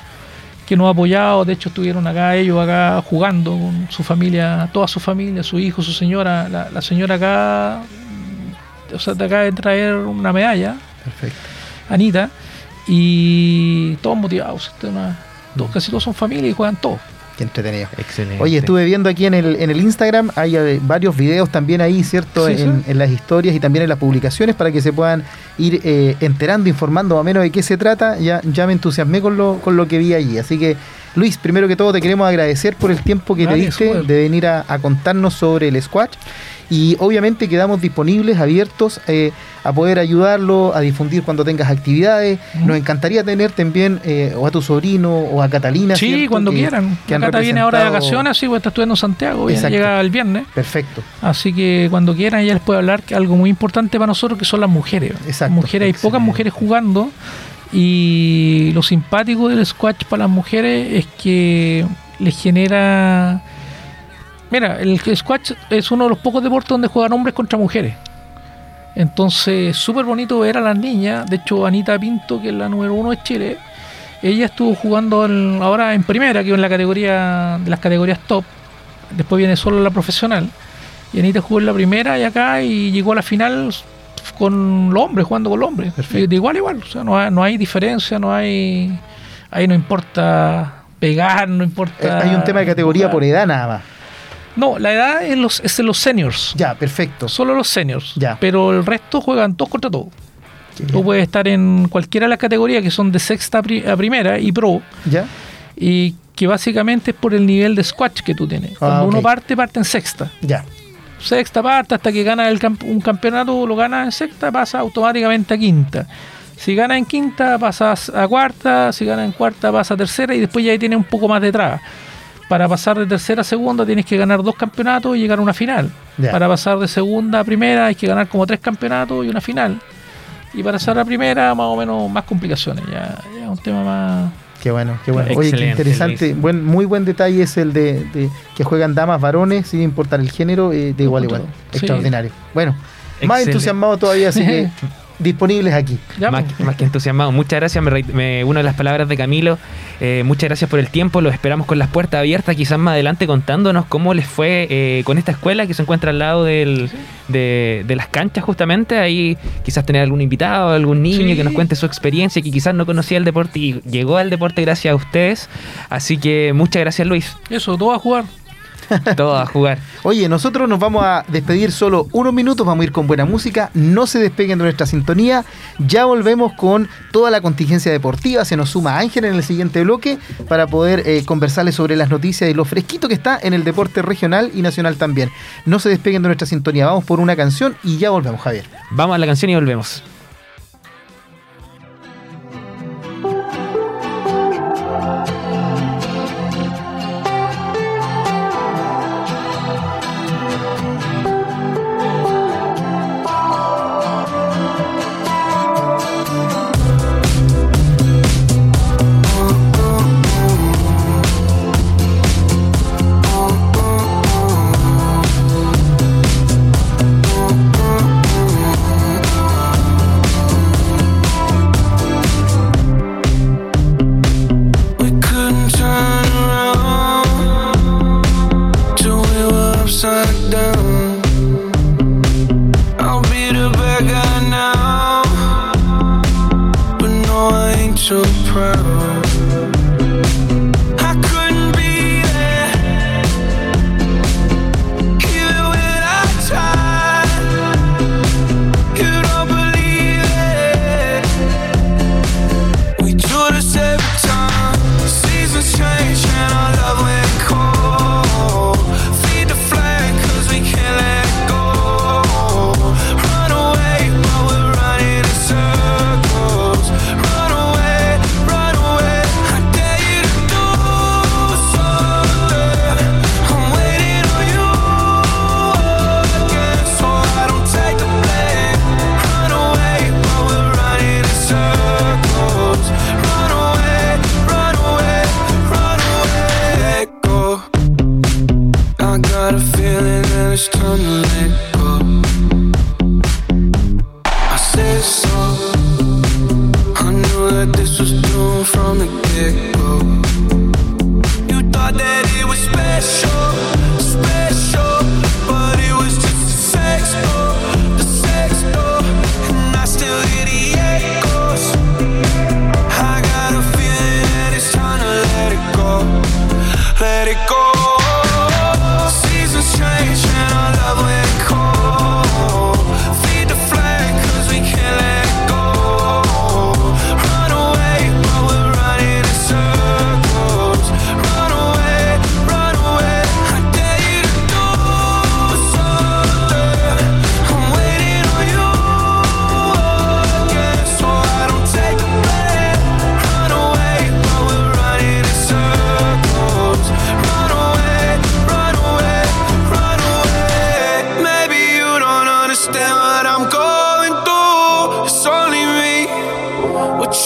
que nos ha apoyado, de hecho estuvieron acá ellos acá jugando con su familia, toda su familia, su hijo, su señora, la, la señora acá, o sea, te acaba de traer una medalla, Perfecto. Anita, y todos motivados, este, una- todos- casi todos son familia y juegan todos. Qué entretenido. Excelente. Oye, estuve viendo aquí en el, en el Instagram, hay eh, varios videos también ahí, ¿cierto? Sí, en, sí. en las historias y también en las publicaciones para que se puedan ir eh, enterando, informando más o menos de qué se trata. Ya, ya me entusiasmé con lo, con lo que vi allí. Así que, Luis, primero que todo te queremos agradecer por el tiempo que Dale, te diste de venir a, a contarnos sobre el Squatch. Y obviamente quedamos disponibles, abiertos eh, a poder ayudarlo, a difundir cuando tengas actividades. Nos encantaría tener también eh, o a tu sobrino o a Catalina. Sí, ¿cierto? cuando Que- quieran. que viene ahora de vacaciones, sí, pues está estudiando en Santiago, Exacto. llega el viernes. Perfecto. Así que cuando quieran ella les puede hablar que algo muy importante para nosotros que son las mujeres. Exacto. Mujeres, hay pocas mujeres jugando y lo simpático del squash para las mujeres es que les genera... Mira, el squash es uno de los pocos deportes donde juegan hombres contra mujeres. Entonces, súper bonito ver a las niñas. De hecho, Anita Pinto, que es la número uno de Chile, ella estuvo jugando en- ahora en primera, que en la categoría de las categorías top. Después viene solo la profesional. Y Anita jugó en la primera y acá y llegó a la final con los hombres, jugando con los hombres. Perfecto. De igual igual. O sea, no hay, no hay diferencia, no hay. Ahí no importa pegar, no Eh, importa. Hay un tema de categoría jugar. por edad nada más. No, la edad es, los, es de los seniors. Ya, perfecto. Solo los seniors. Ya. Pero el resto juegan todos contra todos. Tú puedes estar en cualquiera de las categorías que son de sexta a pri- a primera y pro. ¿Ya? Y que básicamente es por el nivel de squash que tú tienes. Cuando Ah, ok. uno parte, parte en sexta. Ya. Sexta parte hasta que gana el camp- un campeonato, lo gana en sexta, pasa automáticamente a quinta. Si gana en quinta, pasas a cuarta. Si gana en cuarta, pasa a tercera. Y después ya ahí tienes un poco más de traba. Para pasar de tercera a segunda tienes que ganar dos campeonatos y llegar a una final. Para pasar de segunda a primera hay que ganar como tres campeonatos y una final. Y para pasar a primera, más o menos, más complicaciones. Ya, ya es un tema más. Qué bueno, qué bueno. Oye, qué Excelente, interesante. Buen, muy buen detalle es el de, de que juegan damas, varones, sin importar el género, eh, de igual a igual. Sí. Extraordinario. Bueno, más Excelente. entusiasmado todavía, así que disponibles aquí. Más, más que entusiasmado. Muchas gracias. Me, me uno de las palabras de Camilo. Eh, muchas gracias por el tiempo. Los esperamos con las puertas abiertas. Quizás más adelante contándonos cómo les fue eh, con esta escuela que se encuentra al lado del, de, de las canchas, justamente. Ahí quizás tener algún invitado, algún niño Sí. que nos cuente su experiencia, que quizás no conocía el deporte y llegó al deporte gracias a ustedes. Así que muchas gracias, Luis. Eso, todo a jugar. Todo a jugar. Oye, nosotros nos vamos a despedir solo unos minutos, vamos a ir con buena música, no se despeguen de nuestra sintonía, ya volvemos con toda la contingencia deportiva, se nos suma Ángel en el siguiente bloque para poder eh, conversarles sobre las noticias y lo fresquito que está en el deporte regional y nacional también. No se despeguen de nuestra sintonía, vamos por una canción y ya volvemos, Javier. Vamos a la canción y volvemos.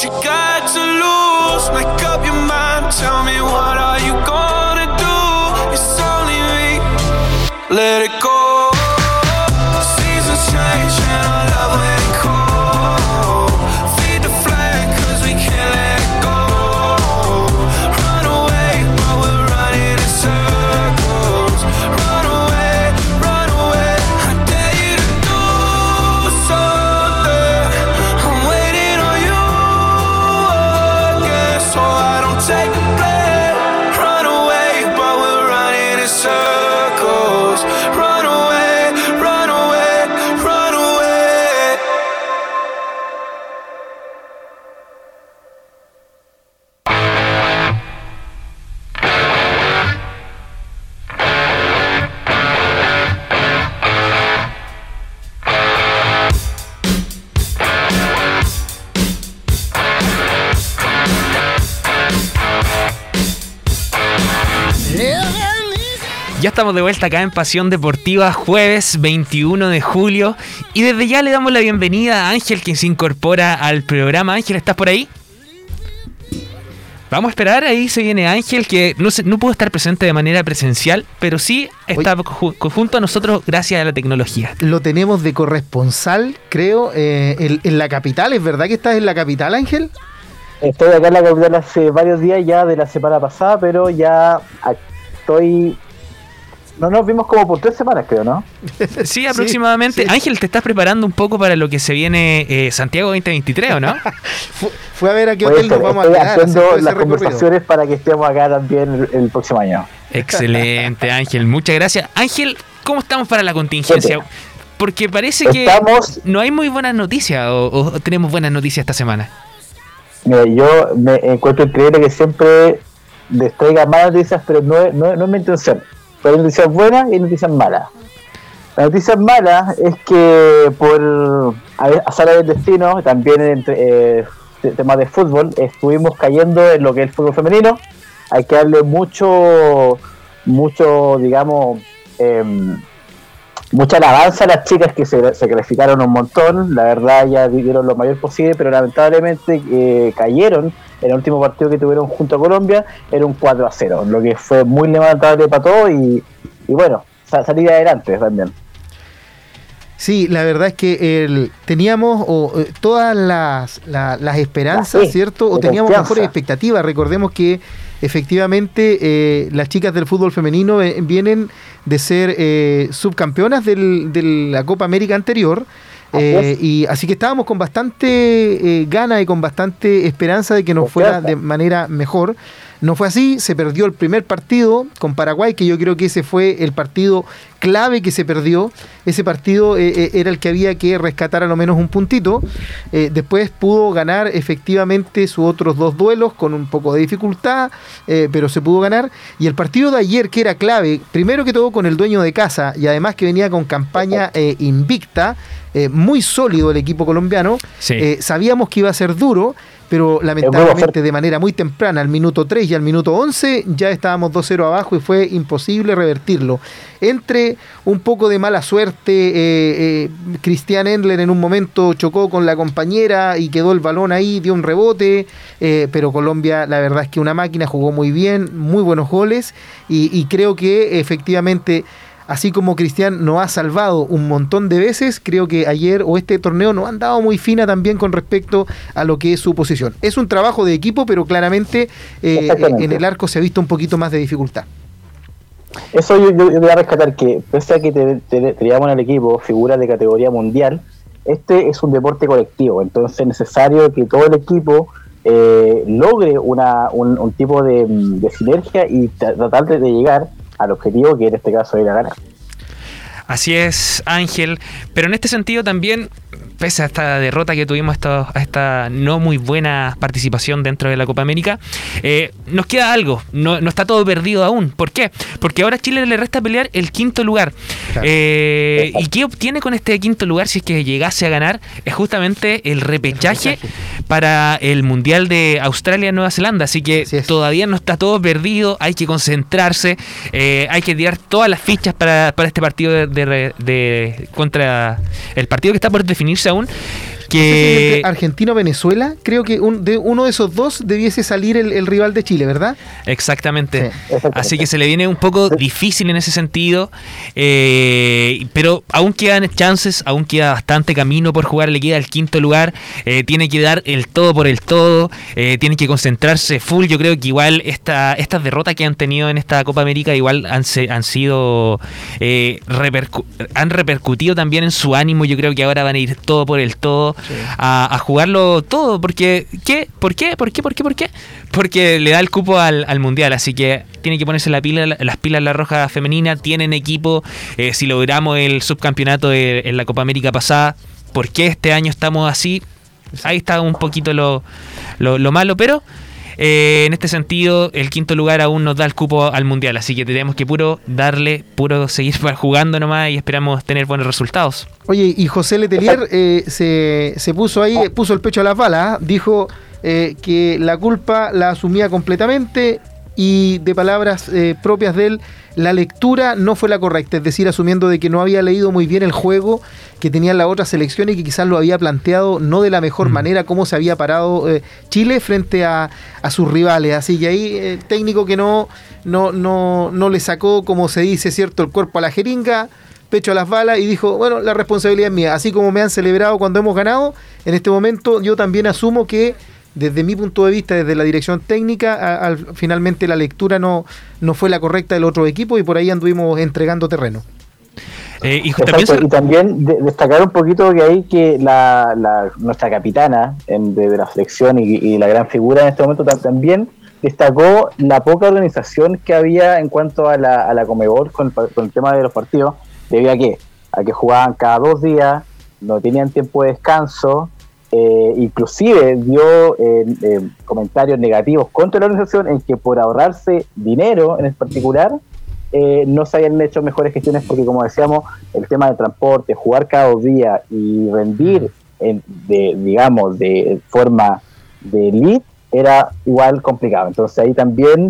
You got to lose? Make up your mind. Tell me what are you gonna do? It's only me. Let it estamos de vuelta acá en Pasión Deportiva, jueves 21 de julio. Y desde ya le damos la bienvenida a Ángel, quien se incorpora al programa. Ángel, ¿estás por ahí? Vamos a esperar, ahí se viene Ángel, que no, se- no pudo estar presente de manera presencial, pero sí está ju- junto a nosotros gracias a la tecnología. Lo tenemos de corresponsal, creo, eh, en, en la capital. ¿Es verdad que estás en la capital, Ángel? Estoy acá en la capital hace varios días ya de la semana pasada, pero ya estoy. No nos vimos como por tres semanas, creo, ¿no? Sí, aproximadamente. sí. Ángel, te estás preparando un poco para lo que se viene eh, Santiago 2023, ¿o no? Fu- Fue a ver a qué hotel nos vamos a estoy quedar. haciendo las recorrido. conversaciones para que estemos acá también el, el próximo año. Excelente, Ángel. Muchas gracias. Ángel, ¿cómo estamos para la contingencia? Porque parece que Estamos, no hay muy buenas noticias o, o tenemos buenas noticias esta semana. mira, yo me encuentro increíble que siempre les traiga malas noticias, pero no, es- no, no es mi intención. Pero hay noticias buenas y noticias malas. La noticia mala es que por azar del destino, también entre eh, te- temas de fútbol, estuvimos cayendo en lo que es el fútbol femenino. Hay que darle mucho, mucho, digamos, em, mucha alabanza a las chicas que se, se calificaron un montón. La verdad, ya dieron lo mayor posible, pero lamentablemente eh, cayeron el último partido que tuvieron junto a Colombia. Era un 4 a 0, lo que fue muy lamentable para todos y, y bueno, sa- salir adelante también. Sí, la verdad es que el- teníamos o, eh, todas las, la- las esperanzas, fe, ¿cierto? O teníamos confianza. mejores expectativas. Recordemos que efectivamente eh, las chicas del fútbol femenino eh, vienen de ser eh, subcampeonas del- de la Copa América anterior. Así eh, es. y así que estábamos con bastante eh, gana y con bastante esperanza de que nos fuera de manera mejor. No fue así, se perdió el primer partido con Paraguay, que yo creo que ese fue el partido clave que se perdió. Ese partido eh, eh, era el que había que rescatar a lo menos un puntito. Eh, después pudo ganar efectivamente sus otros dos duelos con un poco de dificultad, eh, pero se pudo ganar. Y el partido de ayer, que era clave, primero que todo con el dueño de casa y además que venía con campaña eh, invicta, muy sólido el equipo colombiano. Sí. Sabíamos que iba a ser duro, pero lamentablemente de manera muy temprana, al minuto 3 y al minuto 11, ya estábamos 2-0 abajo y fue imposible revertirlo. Entre un poco de mala suerte, eh, eh, Cristian Endler en un momento chocó con la compañera y quedó el balón ahí, dio un rebote, eh, pero Colombia la verdad es que una máquina jugó muy bien, muy buenos goles y, y creo que efectivamente así como Cristian nos ha salvado un montón de veces, creo que ayer o este torneo nos han dado muy fina también con respecto a lo que es su posición. Es un trabajo de equipo, pero claramente eh, en el arco se ha visto un poquito más de dificultad. Eso yo, yo, yo voy a rescatar que, pese a que te- te- teníamos en el equipo figuras de categoría mundial, este es un deporte colectivo, entonces es necesario que todo el equipo eh, logre una, un, un tipo de, de sinergia y tra- tratar de, de llegar al objetivo que en este caso era ganar. Así es, Ángel. Pero en este sentido también, pese a esta derrota que tuvimos, esta, a esta no muy buena participación dentro de la Copa América, eh, nos queda algo. No, no está todo perdido aún. ¿Por qué? Porque ahora a Chile le resta pelear el quinto lugar. Claro. Eh, ¿Y qué obtiene con este quinto lugar si es que llegase a ganar? Es justamente el repechaje para el Mundial de Australia-Nueva Zelanda. Así que Así todavía no está todo perdido, hay que concentrarse, eh, hay que tirar todas las fichas para, para este partido de, de de- contra el partido que está por definirse aún. Que Entre Argentina o Venezuela, creo que un- de uno de esos dos debiese salir el, el rival de Chile, ¿verdad? exactamente. Sí, exactamente. Así que se le viene un poco difícil en ese sentido, eh, pero aún quedan chances, aún queda bastante camino por jugar, le queda el quinto lugar, eh, tiene que dar el todo por el todo, eh, tiene que concentrarse full, yo creo que igual esta, estas derrotas que han tenido en esta Copa América igual han, se- han sido, eh, repercu- han repercutido también en su ánimo, yo creo que ahora van a ir todo por el todo, a, jugarlo todo, porque ¿qué? ¿Por qué? ¿Por qué? ¿Por qué? ¿Por qué? Porque le da el cupo al, al mundial, así que tiene que ponerse la pila, las pilas la roja femenina, tienen equipo, eh, si logramos el subcampeonato en la Copa América pasada, ¿por qué este año estamos así? Ahí está un poquito lo, lo, lo malo, pero eh, en este sentido el quinto lugar aún nos da el cupo al mundial, así que tenemos que puro darle, puro seguir jugando nomás y esperamos tener buenos resultados. Oye, y José Letelier eh, se, se puso ahí, eh, puso el pecho a las balas, ¿ah? dijo eh, que la culpa la asumía completamente y de palabras eh, propias de él, la lectura no fue la correcta, es decir, asumiendo de que no había leído muy bien el juego que tenía la otra selección y que quizás lo había planteado no de la mejor Mm. manera como se había parado eh, Chile frente a, a sus rivales. Así que ahí eh, el técnico que no, no, no, no le sacó, como se dice, cierto, el cuerpo a la jeringa, pecho a las balas y dijo, bueno, la responsabilidad es mía. Así como me han celebrado cuando hemos ganado, en este momento yo también asumo que desde mi punto de vista, desde la dirección técnica, a- al- finalmente la lectura no, no fue la correcta del otro equipo y por ahí anduvimos entregando terreno. Eh, y también Exacto, se- y también de- destacar un poquito que ahí que la, la- nuestra capitana en- de, de la selección y, y la gran figura en este momento tam- también destacó la poca organización que había en cuanto a la, a la Comebol con, con el tema de los partidos, debido a que, a que jugaban cada dos días, no tenían tiempo de descanso, eh, inclusive dio eh, eh, comentarios negativos contra la organización en que por ahorrarse dinero en particular, eh, no se habían hecho mejores gestiones porque como decíamos, el tema de transporte, jugar cada días y rendir en, de, digamos, de forma de elite era igual complicado. Entonces ahí también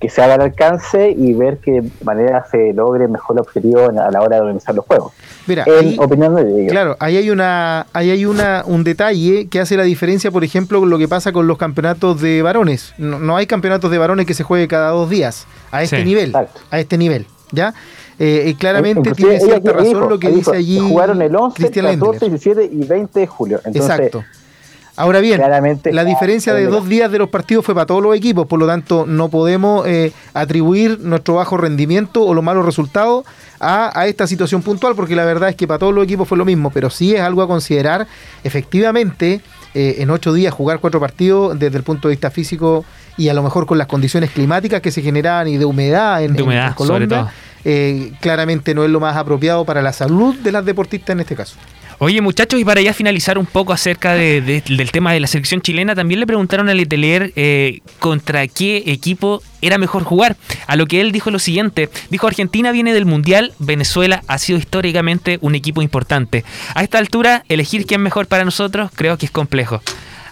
que se haga el alcance y ver qué manera se logre mejor el objetivo a la hora de organizar los juegos. Mira, En ahí- opinión de ellos. Claro, ahí hay una, ahí hay una, un detalle que hace la diferencia, por ejemplo, con lo que pasa con los campeonatos de varones. No, no hay campeonatos de varones que se juegue cada dos días, a este Sí. nivel, Exacto. a este nivel, ¿ya? Eh, y claramente Inclusive tiene cierta razón dijo- lo que dice dijo, allí Jugaron el 11, Cristian 14, Lendler. 17 y 20 de julio. Entonces, Exacto. Ahora bien, claramente, la diferencia de mira. dos días de los partidos fue para todos los equipos, por lo tanto no podemos eh, atribuir nuestro bajo rendimiento o los malos resultados a, a esta situación puntual, porque la verdad es que para todos los equipos fue lo mismo, pero sí es algo a considerar, efectivamente, eh, en ocho días jugar cuatro partidos desde el punto de vista físico y a lo mejor con las condiciones climáticas que se generaban y de humedad en, De en- humedad, en Colombia, sobre todo. eh, claramente no es lo más apropiado para la salud de las deportistas en este caso. Oye, muchachos, y para ya finalizar un poco acerca de- de- del tema de la selección chilena, también le preguntaron a Letelier eh, contra qué equipo era mejor jugar. A lo que él dijo lo siguiente: dijo, Argentina viene del Mundial, Venezuela ha sido históricamente un equipo importante. A esta altura, elegir quién es mejor para nosotros creo que es complejo.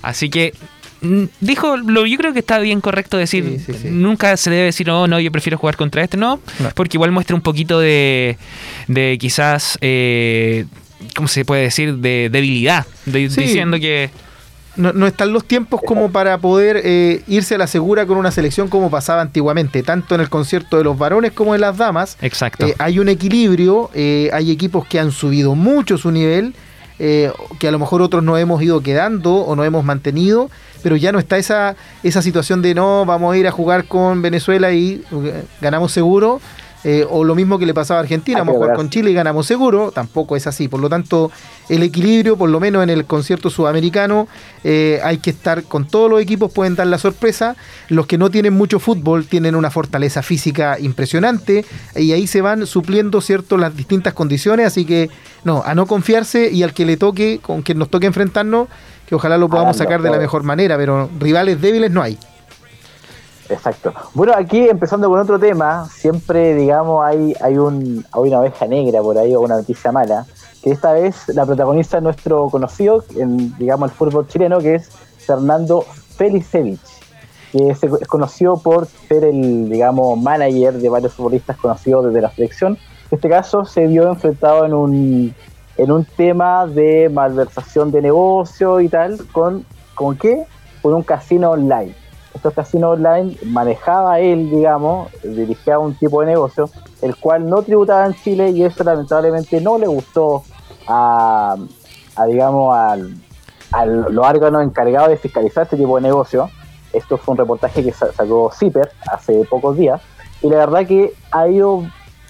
Así que. mm, Dijo, lo, yo creo que está bien correcto decir, Sí, sí, sí. nunca se debe decir, oh, no, yo prefiero jugar contra este, no, No. porque igual muestra un poquito de, de quizás, eh, ¿cómo se puede decir? De debilidad, de- Sí. diciendo que... no, no están los tiempos como para poder eh, irse a la segura con una selección como pasaba antiguamente, tanto en el concierto de los varones como de las damas. Exacto. Eh, hay un equilibrio, eh, hay equipos que han subido mucho su nivel, eh, que a lo mejor otros no hemos ido quedando o no hemos mantenido, pero ya no está esa, esa situación de no, vamos a ir a jugar con Venezuela y ganamos seguro. Eh, o lo mismo que le pasaba a Argentina, Hay vamos a jugar con Chile y ganamos seguro, tampoco es así. Por lo tanto, el equilibrio, por lo menos en el concierto sudamericano, eh, hay que estar con todos los equipos, pueden dar la sorpresa. Los que no tienen mucho fútbol tienen una fortaleza física impresionante y ahí se van supliendo cierto las distintas condiciones. Así que, no, a no confiarse y al que le toque, con quien nos toque enfrentarnos, que ojalá lo podamos sacar de la mejor manera, pero rivales débiles no hay. Exacto. Bueno, aquí empezando con otro tema, siempre, digamos, hay, hay, un, hay una oveja negra por ahí o una noticia mala, que esta vez la protagoniza nuestro conocido en, digamos, el fútbol chileno, que es Fernando Felicevich, que se- es conocido por ser el, digamos, manager de varios futbolistas conocidos desde la selección. En este caso se vio enfrentado en un, en un tema de malversación de negocio y tal, con, ¿con qué? Con un casino online estos casinos online manejaba él, digamos, dirigía un tipo de negocio, el cual no tributaba en Chile y eso lamentablemente no le gustó a, a, digamos, al, a los órganos encargados de fiscalizar este tipo de negocio. Esto fue un reportaje que sa- sacó Zipper hace pocos días y la verdad que ha ido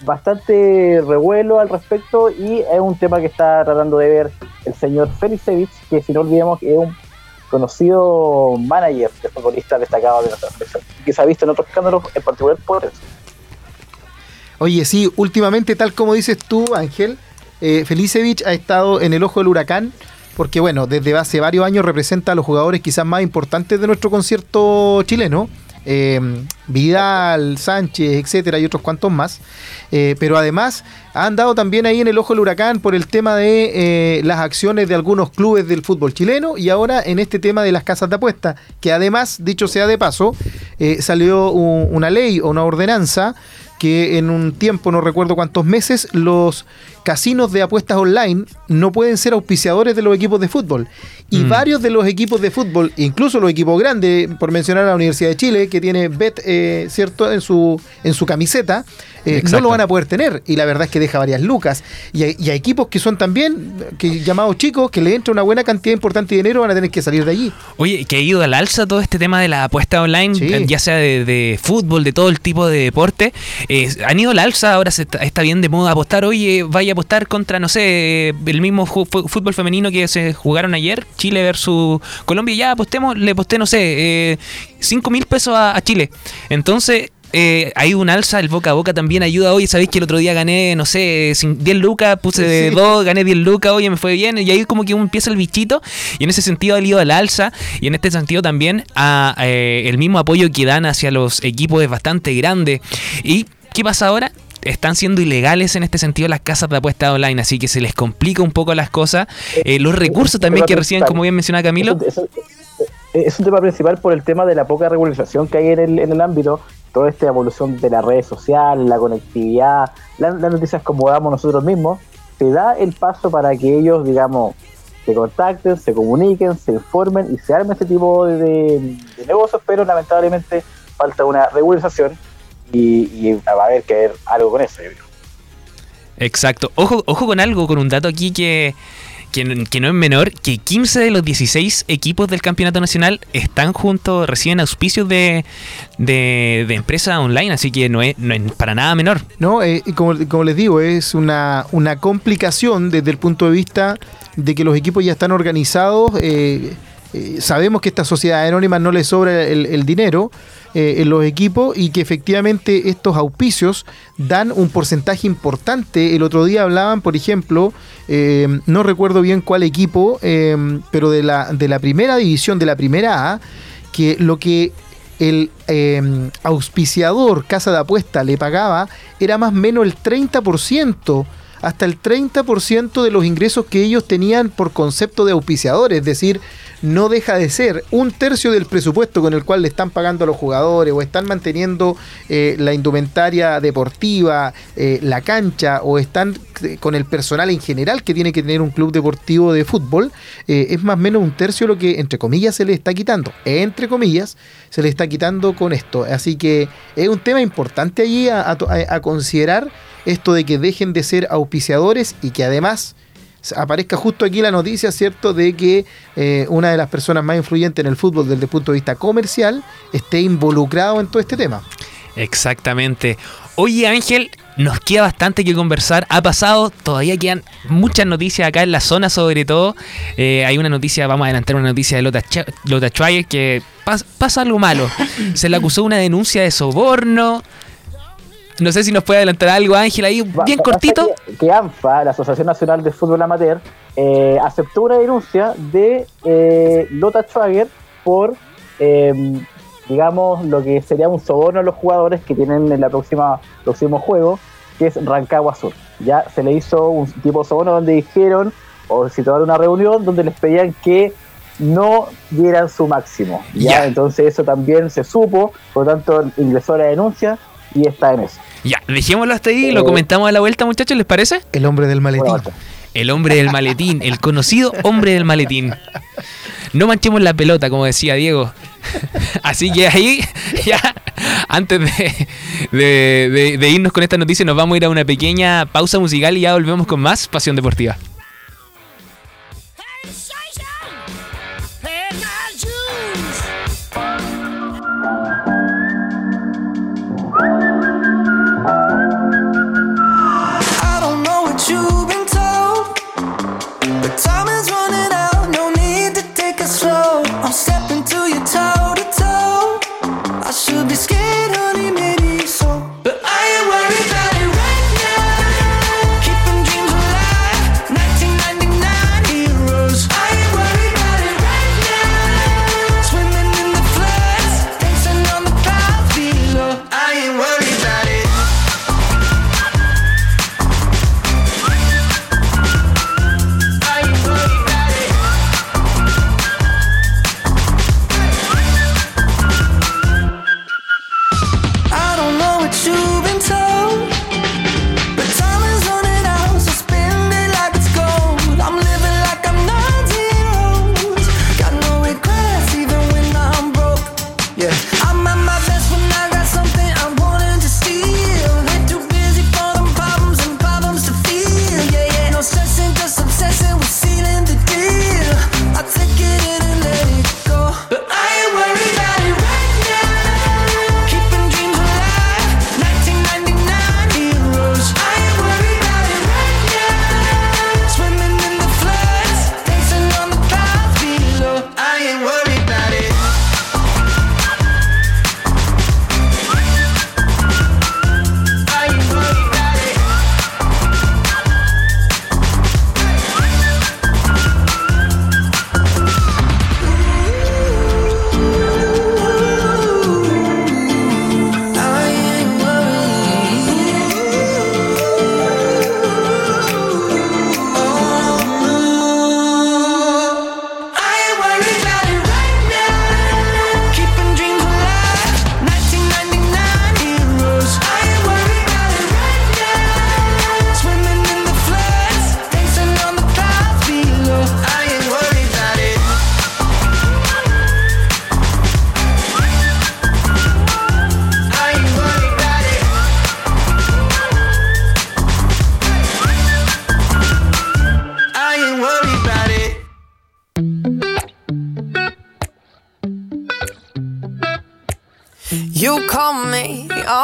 bastante revuelo al respecto y es un tema que está tratando de ver el señor Felicevich, que si no olvidemos que es un conocido manager de futbolistas destacados de nuestra selección, que se ha visto en otros escándalos, en particular por eso. Oye, sí, últimamente, tal como dices tú, Ángel, eh, Felicevich ha estado en el ojo del huracán, porque bueno, desde hace varios años representa a los jugadores quizás más importantes de nuestro concierto chileno. Eh, Vidal, Sánchez, etcétera, y otros cuantos más. Eh, pero además ha andado también ahí en el ojo del huracán por el tema de eh, las acciones de algunos clubes del fútbol chileno y ahora en este tema de las casas de apuestas, que además, dicho sea de paso, salió un- una ley o una ordenanza que en un tiempo, no recuerdo cuántos meses, los casinos de apuestas online no pueden ser auspiciadores de los equipos de fútbol. Y Mm. varios de los equipos de fútbol, incluso los equipos grandes, por mencionar a la Universidad de Chile, que tiene Bet, eh, ¿cierto?, en su, en su camiseta, eh, no lo van a poder tener. Y la verdad es que deja varias lucas. Y hay, y hay equipos que son también, que llamados chicos, que le entra una buena cantidad importante de dinero, van a tener que salir de allí. Oye, que ha ido al alza todo este tema de la apuesta online, Sí. ya sea de, de fútbol, de todo el tipo de deporte. eh, han ido al alza, ahora se está, está bien de moda apostar. Oye, vaya a apostar contra, no sé, el mismo fútbol femenino que se jugaron ayer, Chile versus Colombia. Ya apostemos, le aposté, no sé, 5 mil pesos a, a Chile. Entonces. Eh, hay un alza, el boca a boca también ayuda. Oye, ¿sabéis que el otro día gané, no sé, cin- 10 lucas, puse Sí. 2, gané 10 lucas, oye, me fue bien. Y ahí como que empieza el bichito. Y en ese sentido ha ido al alza. Y en este sentido también a, eh, el mismo apoyo que dan hacia los equipos es bastante grande. ¿Y qué pasa ahora? Están siendo ilegales en este sentido las casas de apuesta online, así que se les complica un poco las cosas. Eh, los recursos también que reciben, como bien mencionaba Camilo. Es, un- es- es un tema principal por el tema de la poca regularización que hay en el, en el ámbito, toda esta evolución de las redes sociales, la conectividad, la- las noticias como damos nosotros mismos, te da el paso para que ellos, digamos, se contacten, se comuniquen, se informen y se arme este tipo de, de- de negocios, pero lamentablemente falta una regularización y, y va a haber que ver algo con eso. yo creo. Exacto. Ojo, ojo con algo, con un dato aquí que, que, no es menor, que 15 de los 16 equipos del campeonato nacional están juntos, reciben auspicios de, de, de empresas online, así que no es, no es para nada menor. ¿no? Eh, y como, como les digo, es una, una complicación desde el punto de vista de que los equipos ya están organizados. eh, eh, sabemos que a estas sociedades anónimas no les sobra el, el dinero eh, en los equipos y que efectivamente estos auspicios dan un porcentaje importante. El otro día hablaban, por ejemplo, eh, no recuerdo bien cuál equipo, eh, pero de la, de la primera división, de la primera A, que lo que el auspiciador Casa de Apuesta le pagaba era más o menos el 30% hasta el 30% de los ingresos que ellos tenían por concepto de auspiciadores, es decir, no deja de ser un tercio del presupuesto con el cual le están pagando a los jugadores o están manteniendo eh, la indumentaria deportiva, eh, la cancha o están eh, con el personal en general que tiene que tener un club deportivo de fútbol, es más o menos un tercio lo que entre comillas se le está quitando, entre comillas se le está quitando con esto, así que es un tema importante allí a- a considerar esto de que dejen de ser auspiciadores y que además aparezca justo aquí la noticia, ¿cierto?, de que eh, una de las personas más influyentes en el fútbol desde el punto de vista comercial esté involucrado en todo este tema. Exactamente. Oye Ángel, nos queda bastante que conversar. Ha pasado, todavía quedan muchas noticias acá en la zona sobre todo. Eh, hay una noticia, vamos a adelantar una noticia de Lota, Ch- que pas- pasa algo malo. Se le acusó una denuncia de soborno. No sé si nos puede adelantar algo Ángel ahí, Va- bien cortito. Que, que ANFA, la Asociación Nacional de Fútbol Amateur, eh, aceptó una denuncia de eh, Lota Schwager por, eh, digamos, lo que sería un soborno a los jugadores que tienen en la próxima próximo juego, que es Rancagua Sur. Ya se le hizo un tipo de soborno donde dijeron, o situaron una reunión donde les pedían que no dieran su máximo. ¿ya? Ya. Entonces eso también se supo, por lo tanto ingresó la denuncia y está en eso. Ya, dejémoslo hasta ahí, lo Eh, comentamos a la vuelta muchachos, ¿les parece? El hombre del maletín. El hombre del maletín, el conocido hombre del maletín. No manchemos la pelota, como decía Diego. Así que ahí, ya, antes de, de- de- de irnos con esta noticia, nos vamos a ir a una pequeña pausa musical y ya volvemos con más Pasión Deportiva. step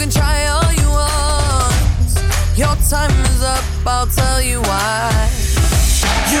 Can try all you want. Your time is up. I'll tell you why. You